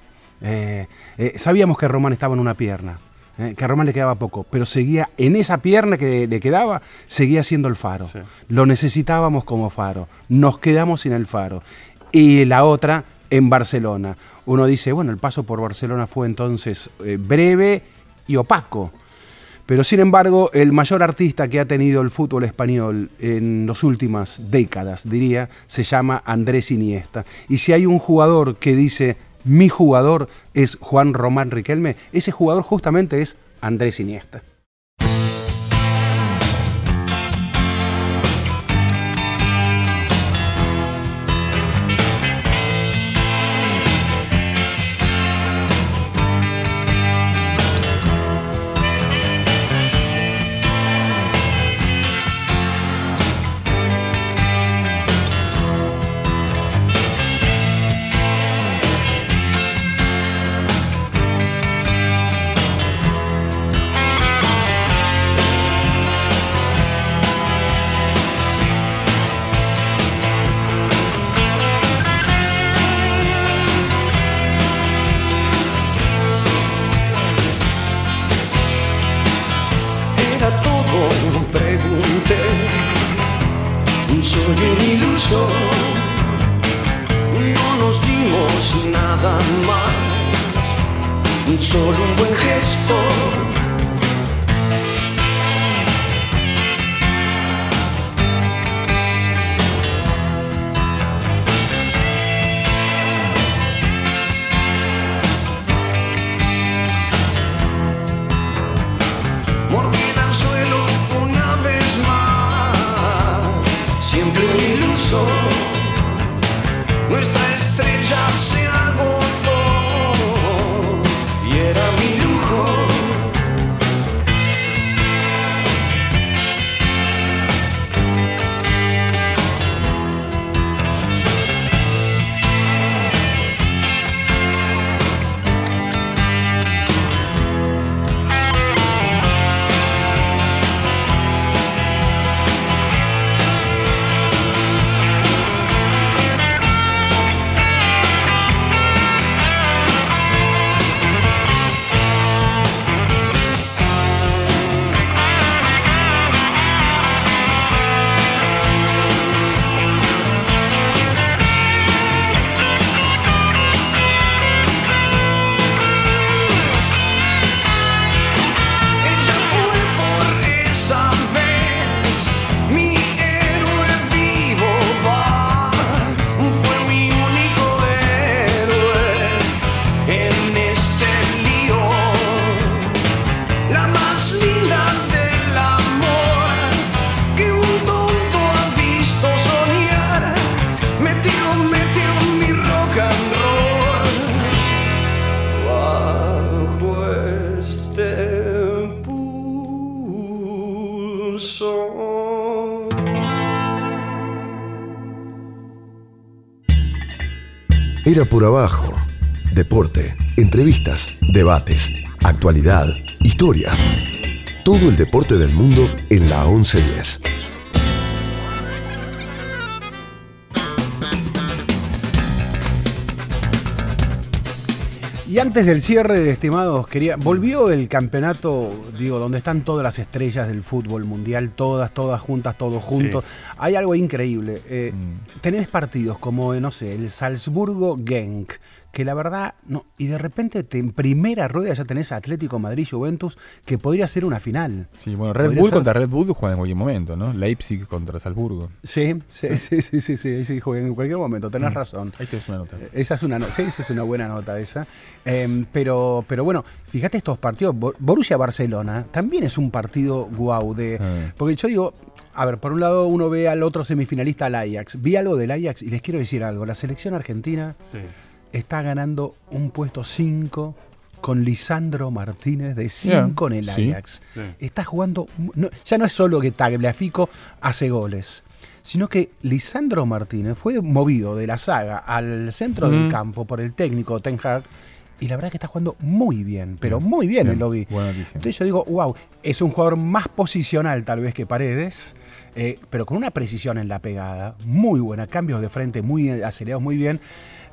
Eh, eh, sabíamos que Román estaba en una pierna, eh, que a Román le quedaba poco, pero seguía en esa pierna que le quedaba, seguía siendo el faro. Sí. Lo necesitábamos como faro. Nos quedamos sin el faro. Y la otra en Barcelona. Uno dice, bueno, el paso por Barcelona fue entonces breve y opaco. Pero sin embargo, el mayor artista que ha tenido el fútbol español en las últimas décadas, diría, se llama Andrés Iniesta. Y si hay un jugador que dice, mi jugador es Juan Román Riquelme, ese jugador justamente es Andrés Iniesta. Actualidad, historia. Todo el deporte del mundo en la 1110. Y antes del cierre, estimados, quería. Volvió el campeonato, digo, donde están todas las estrellas del fútbol mundial, todas, todas juntas, todos juntos. Hay algo increíble. Eh, Tenés partidos como, eh, no sé, el Salzburgo Genk, que la verdad, no, y de repente te, en primera rueda ya tenés Atlético Madrid Juventus, que podría ser una final. Sí, bueno, Red Podría Bull ser- contra Red Bull juegan en cualquier momento, ¿no? Leipzig contra Salzburgo. Sí, sí, sí, sí, sí, sí, sí, juegan en cualquier momento, tenés Mm. razón. Ahí tenés una nota. Esa es una, no- sí, esa es una buena nota esa. Em, pero, pero bueno, fíjate estos partidos. Bo- Borussia Barcelona también es un partido guau de. Ah. Porque yo digo, a ver, por un lado uno ve al otro semifinalista, al Ajax. Vi algo del Ajax y les quiero decir algo. La selección argentina está ganando un puesto 5 con Lisandro Martínez de 5 en el sí. Ajax. Está jugando. no- ya no es solo que Tagliafico hace goles. Sino que Lisandro Martínez fue movido de la saga al centro del Mm. campo por el técnico Ten Hag y la verdad que está jugando muy bien, pero muy bien, el lobby. Buena noticia. Entonces yo digo, wow, es un jugador más posicional tal vez que Paredes, eh, pero con una precisión en la pegada, muy buena, cambios de frente muy acelerados, muy bien.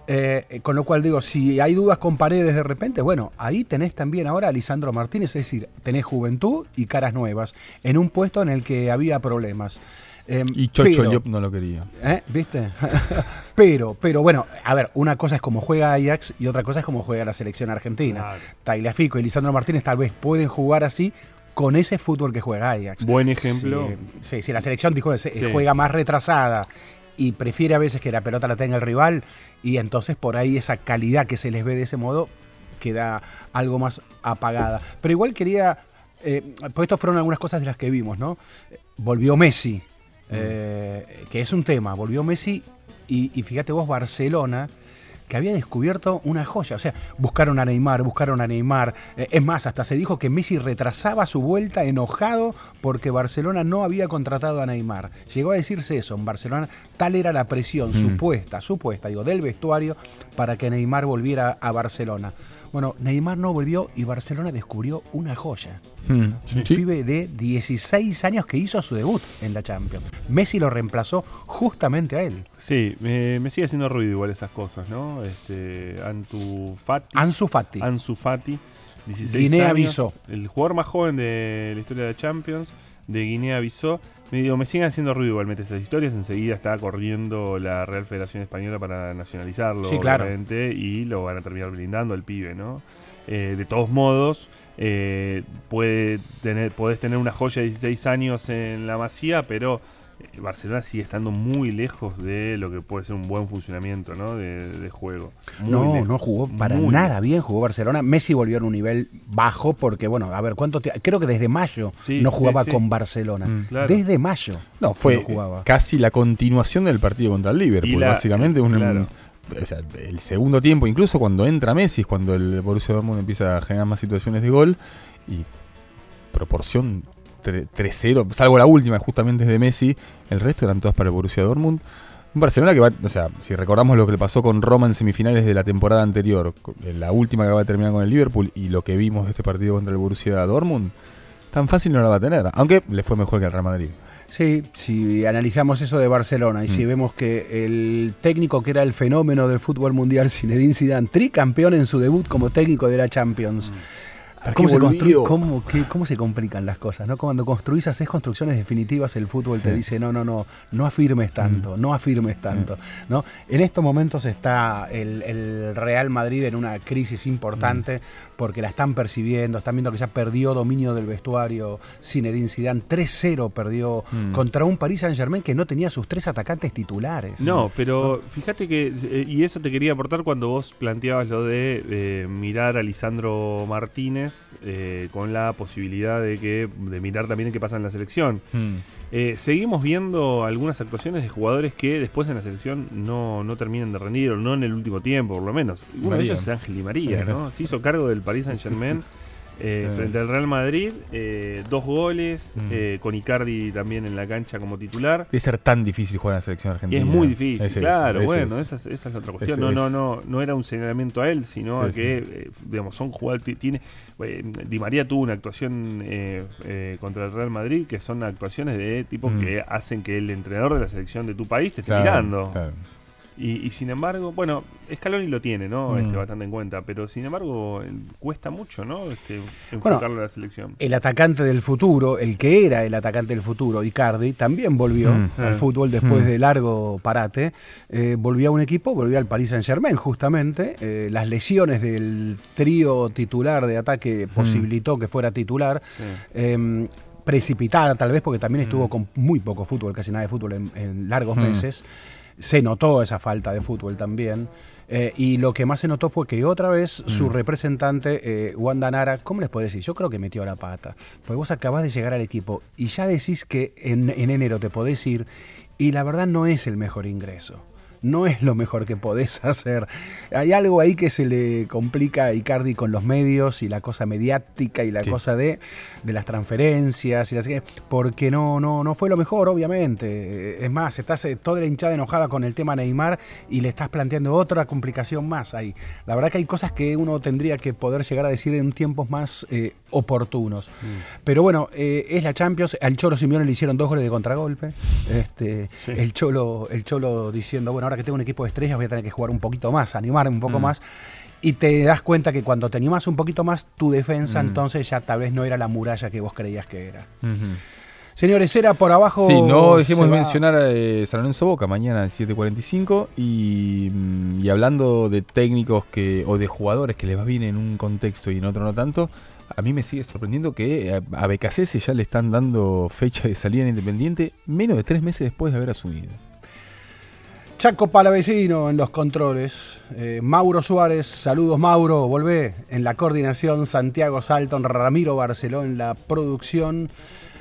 Eh, con lo cual digo, si hay dudas con Paredes de repente, bueno, ahí tenés también ahora a Lisandro Martínez, es decir, tenés juventud y caras nuevas, en un puesto en el que había problemas. Em, Y Chocho pero- Diop no lo quería. ¿Eh? ¿Viste? pero, pero bueno, a ver, una cosa es como juega Ajax y otra cosa es como juega la selección argentina. Tagliafico y Lisandro Martínez tal vez pueden jugar así con ese fútbol que juega Ajax. Buen ejemplo. Si, si la selección dijo, Sí. juega más retrasada y prefiere a veces que la pelota la tenga el rival y entonces por ahí esa calidad que se les ve de ese modo queda algo más apagada. Pero igual quería, eh, pues esto fueron algunas cosas de las que vimos, ¿no? Volvió Messi, eh, que es un tema, volvió Messi y, y fíjate vos, Barcelona, que había descubierto una joya. O sea, buscaron a Neymar, buscaron a Neymar. Eh, es más, hasta se dijo que Messi retrasaba su vuelta enojado porque Barcelona no había contratado a Neymar. Llegó a decirse eso en Barcelona. Tal era la presión Mm. supuesta, supuesta, digo, del vestuario para que Neymar volviera a Barcelona. Bueno, Neymar no volvió y Barcelona descubrió una joya. Mm, Un sí. pibe de 16 años que hizo su debut en la Champions. Messi lo reemplazó justamente a él. Sí, me, me sigue haciendo ruido igual esas cosas, ¿no? Este, Antu Fati. Ansu Fati. Ansu Fati, 16 Guinea-Bissau. años, El jugador más joven de la historia de Champions, de Guinea-Bissau. Me, digo, me siguen haciendo ruido igualmente esas historias. Enseguida está corriendo la Real Federación Española para nacionalizarlo, Sí, claro. obviamente, y lo van a terminar blindando al pibe, ¿no? Eh, de todos modos, eh, puede tener, podés tener una joya de 16 años en la masía, pero Barcelona sigue estando muy lejos de lo que puede ser un buen funcionamiento ¿no? de, de juego. Muy no, lejos. no jugó para Muy nada bien, jugó Barcelona. Messi volvió en un nivel bajo porque, bueno, a ver, ¿cuánto te- Creo que desde mayo Sí, no jugaba sí. con Barcelona. Mm. Claro. Desde mayo. No, fue no jugaba. casi la continuación del partido contra el Liverpool. La- básicamente, un, claro. o sea, el segundo tiempo, incluso cuando entra Messi, es cuando el Borussia Dortmund empieza a generar más situaciones de gol y proporción tre- 3-0, salvo la última, justamente es de Messi, el resto eran todas para el Borussia Dortmund. Un Barcelona que va, o sea, si recordamos lo que le pasó con Roma en semifinales de la temporada anterior, la última que va a terminar con el Liverpool y lo que vimos de este partido contra el Borussia Dortmund, tan fácil no la va a tener, aunque le fue mejor que al Real Madrid. Sí, si analizamos eso de Barcelona y Mm. si vemos que el técnico que era el fenómeno del fútbol mundial, Zinedine Zidane, tricampeón en su debut como técnico de la Champions. ¿Cómo se, constru- cómo, qué- cómo se complican las cosas? ¿no? Cuando construís, haces construcciones definitivas, el fútbol te dice, no, no, no, no afirmes tanto, no afirmes tanto. ¿no? En estos momentos está el, el Real Madrid en una crisis importante porque la están percibiendo, están viendo que ya perdió dominio del vestuario Zinedine Zidane, 3-0 perdió Mm. contra un Paris Saint-Germain que no tenía sus tres atacantes titulares. No, pero fíjate que, eh, y eso te quería aportar cuando vos planteabas lo de eh, mirar a Lisandro Martínez eh, con la posibilidad de que de mirar también qué pasa en la selección. Hmm. Eh, seguimos viendo algunas actuaciones de jugadores que después en la selección no, no terminan de rendir, o no en el último tiempo, por lo menos. Uno de María. ellos es Ángel Di María, María. ¿no? Se hizo cargo del Paris Saint Germain eh, Sí. frente al Real Madrid, eh, dos goles, Mm. eh, con Icardi también en la cancha como titular. Debe ser tan difícil jugar en la selección argentina. es muy difícil, claro, es bueno, esa, es- esa es la otra cuestión. Ese No, no, no, no era un señalamiento a él, sino Sí, a sí. que, eh, digamos, son jugadores, tiene, eh, Di María tuvo una actuación eh, eh, contra el Real Madrid, que son actuaciones de tipo Mm. que hacen que el entrenador de la selección de tu país te esté Claro, mirando. claro. Y, y sin embargo, bueno, Scaloni lo tiene, ¿no? Mm. Este, bastante en cuenta, pero sin embargo, eh, cuesta mucho, ¿no? Este, Bueno, enfocarlo a la selección. El atacante del futuro, el que era el atacante del futuro, Icardi, también volvió Mm. al Ah. fútbol después Mm. de largo parate. Eh, volvió a un equipo, volvió al Paris Saint Germain, justamente. Eh, las lesiones del trío titular de ataque posibilitó que fuera titular. Sí. Eh, precipitada tal vez porque también estuvo Mm. con muy poco fútbol, casi nada de fútbol en, en largos Mm. meses. Se notó esa falta de fútbol también. Eh, y lo que más se notó fue que otra vez su Mm. representante, eh, Wanda Nara, ¿cómo les puedo decir? Yo creo que metió la pata. Porque vos acabás de llegar al equipo y ya decís que en, en enero te podés ir y la verdad no es el mejor ingreso. No es lo mejor que podés hacer. Hay algo ahí que se le complica a Icardi con los medios y la cosa mediática y la Sí. cosa de, de las transferencias y las porque no, no, no fue lo mejor, obviamente. Es más, estás eh, toda la hinchada enojada con el tema Neymar y le estás planteando otra complicación más ahí. La verdad que hay cosas que uno tendría que poder llegar a decir en tiempos más eh, oportunos. Pero bueno, eh, es la Champions. Al Cholo Simeone le hicieron dos goles de contragolpe. Este, Sí. el, Cholo, el Cholo diciendo, bueno, ahora que tengo un equipo de estrellas voy a tener que jugar un poquito más, animar un poco Mm. más. Y te das cuenta que cuando te animas un poquito más, tu defensa Mm. entonces ya tal vez no era la muralla que vos creías que era. Señores, era por abajo. Sí, no dejemos de va- mencionar a eh, San Lorenzo Boca mañana a 7.45 y, mm, y hablando de técnicos que o de jugadores que les va bien en un contexto y en otro no tanto, a mí me sigue sorprendiendo que a, a Becasese ya le están dando fecha de salida en Independiente menos de tres meses después de haber asumido. Chaco Palavecino en los controles. Eh, Mauro Suárez, saludos Mauro, volvé en la coordinación. Santiago Salton, Ramiro Barceló en la producción.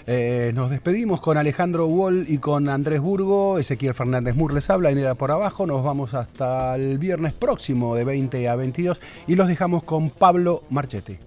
Eh, nos despedimos con Alejandro Wall y con Andrés Burgo. Ezequiel Fernández Mur les habla en Era por Abajo. Nos vamos hasta el viernes próximo de 20 a 22 y los dejamos con Pablo Marchetti.